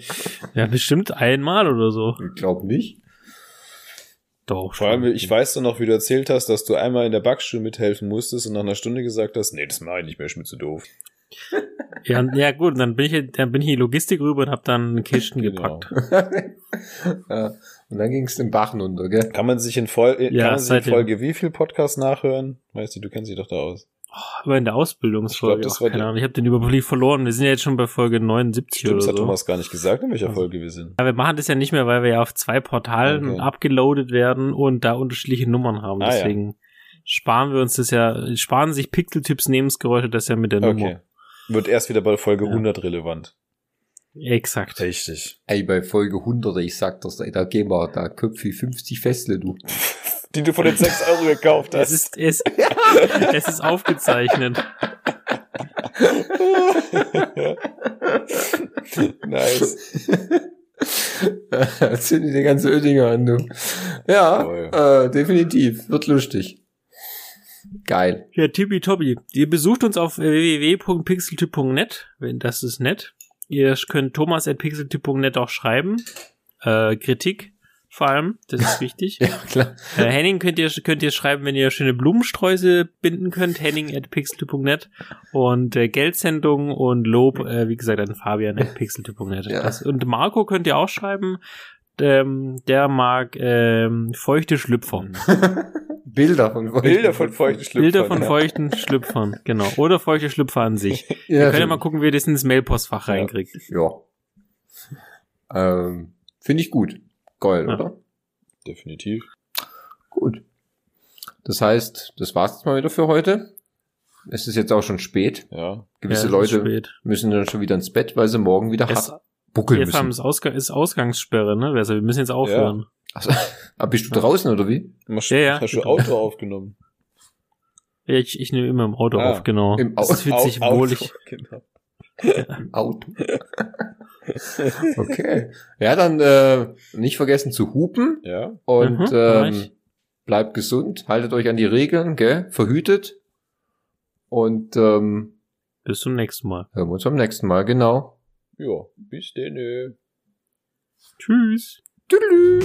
ja, bestimmt einmal oder so. Ich glaube nicht. Doch. Vor allem, ich weiß doch noch, wie du erzählt hast, dass du einmal in der Backstube mithelfen musstest und nach einer Stunde gesagt hast, nee, das mache ich nicht mehr, ist mir zu doof. Ja, ja gut, dann bin ich, dann bin ich in die Logistik rüber und habe dann Kisten Genau. gepackt. ja. Und dann ging es den Bach runter, gell? Kann man sich in, Vol Ja, kann man sich in. Folge wie viel Podcast nachhören? Weißt du, du kennst dich doch da aus. Aber in der Ausbildungsfolge. Ich glaub, das ach, war keine Ahnung, ich habe den Überblick verloren. Wir sind ja jetzt schon bei Folge 79 Stimmt, das oder hat so. Thomas gar nicht gesagt, in welcher Folge wir sind. Ja, wir machen das ja nicht mehr, weil wir ja auf zwei Portalen Okay. abgeloadet werden und da unterschiedliche Nummern haben. Ah, ja. Deswegen sparen wir uns das ja, sparen sich Pixeltyps Lebensgeräusche das ja mit der Okay. Nummer. Wird erst wieder bei Folge Ja. 100 relevant. Exakt. Richtig. Ey, bei Folge 100, ich sag das, ey, da gehen wir, da Köpfi 50 Festle, du. Die du von den 6 Euro gekauft Es hast. ist, es, es ist aufgezeichnet. nice. Zünd die ganze Oettinger an, du. Ja, Toll. äh, definitiv. Wird lustig. Geil. Ja, tippitoppi. Ihr besucht uns auf www.pixeltyp.net, wenn das ist nett. Ihr könnt thomas at pixeltyp.net auch schreiben. Äh, Kritik vor allem, das ist wichtig. Ja, klar. Äh, Henning könnt ihr, könnt ihr schreiben, wenn ihr schöne Blumensträuße binden könnt. Henning at pixeltyp.net. Und äh, Geldsendung und Lob, äh, wie gesagt, an Fabian at pixeltyp.net. Ja. Das- Und Marco könnt ihr auch schreiben. Ähm, der mag ähm, feuchte Schlüpfer. Bilder von euch. Bilder von feuchten Schlüpfern. Bilder von ja. feuchten Schlüpfern, genau. Oder feuchte Schlüpfer an sich. Ja, Wir können ja mal gucken, wie ihr das ins Mailpostfach Ja. reinkriegt. Ja. Ähm, Finde ich gut. Geil, Ja. oder? Definitiv. Gut. Das heißt, das war's jetzt mal wieder für heute. Es ist jetzt auch schon spät. Ja. Gewisse Ja, ist Leute spät. müssen dann schon wieder ins Bett, weil sie morgen wieder Es, hart buckeln jetzt haben müssen. es Ausgang, ist Ausgangssperre, ne? Also wir müssen jetzt aufhören. Also, ah, bist du draußen oder wie? Machst, Ja, ja, hast du. Auto aufgenommen? Ja, ich, ich nehme immer im Auto Ah, auf, genau. im das Au- fühlt sich Au- wohlig. Genau. Auto. okay. Ja, dann äh, nicht vergessen zu hupen Ja. und Mhm, ähm, bleibt gesund, haltet euch an die Regeln, gell? Verhütet. Und ähm, Bis zum nächsten Mal. hören wir uns beim nächsten Mal, genau. Ja. Bis denn. Tschüss. Tüdelü.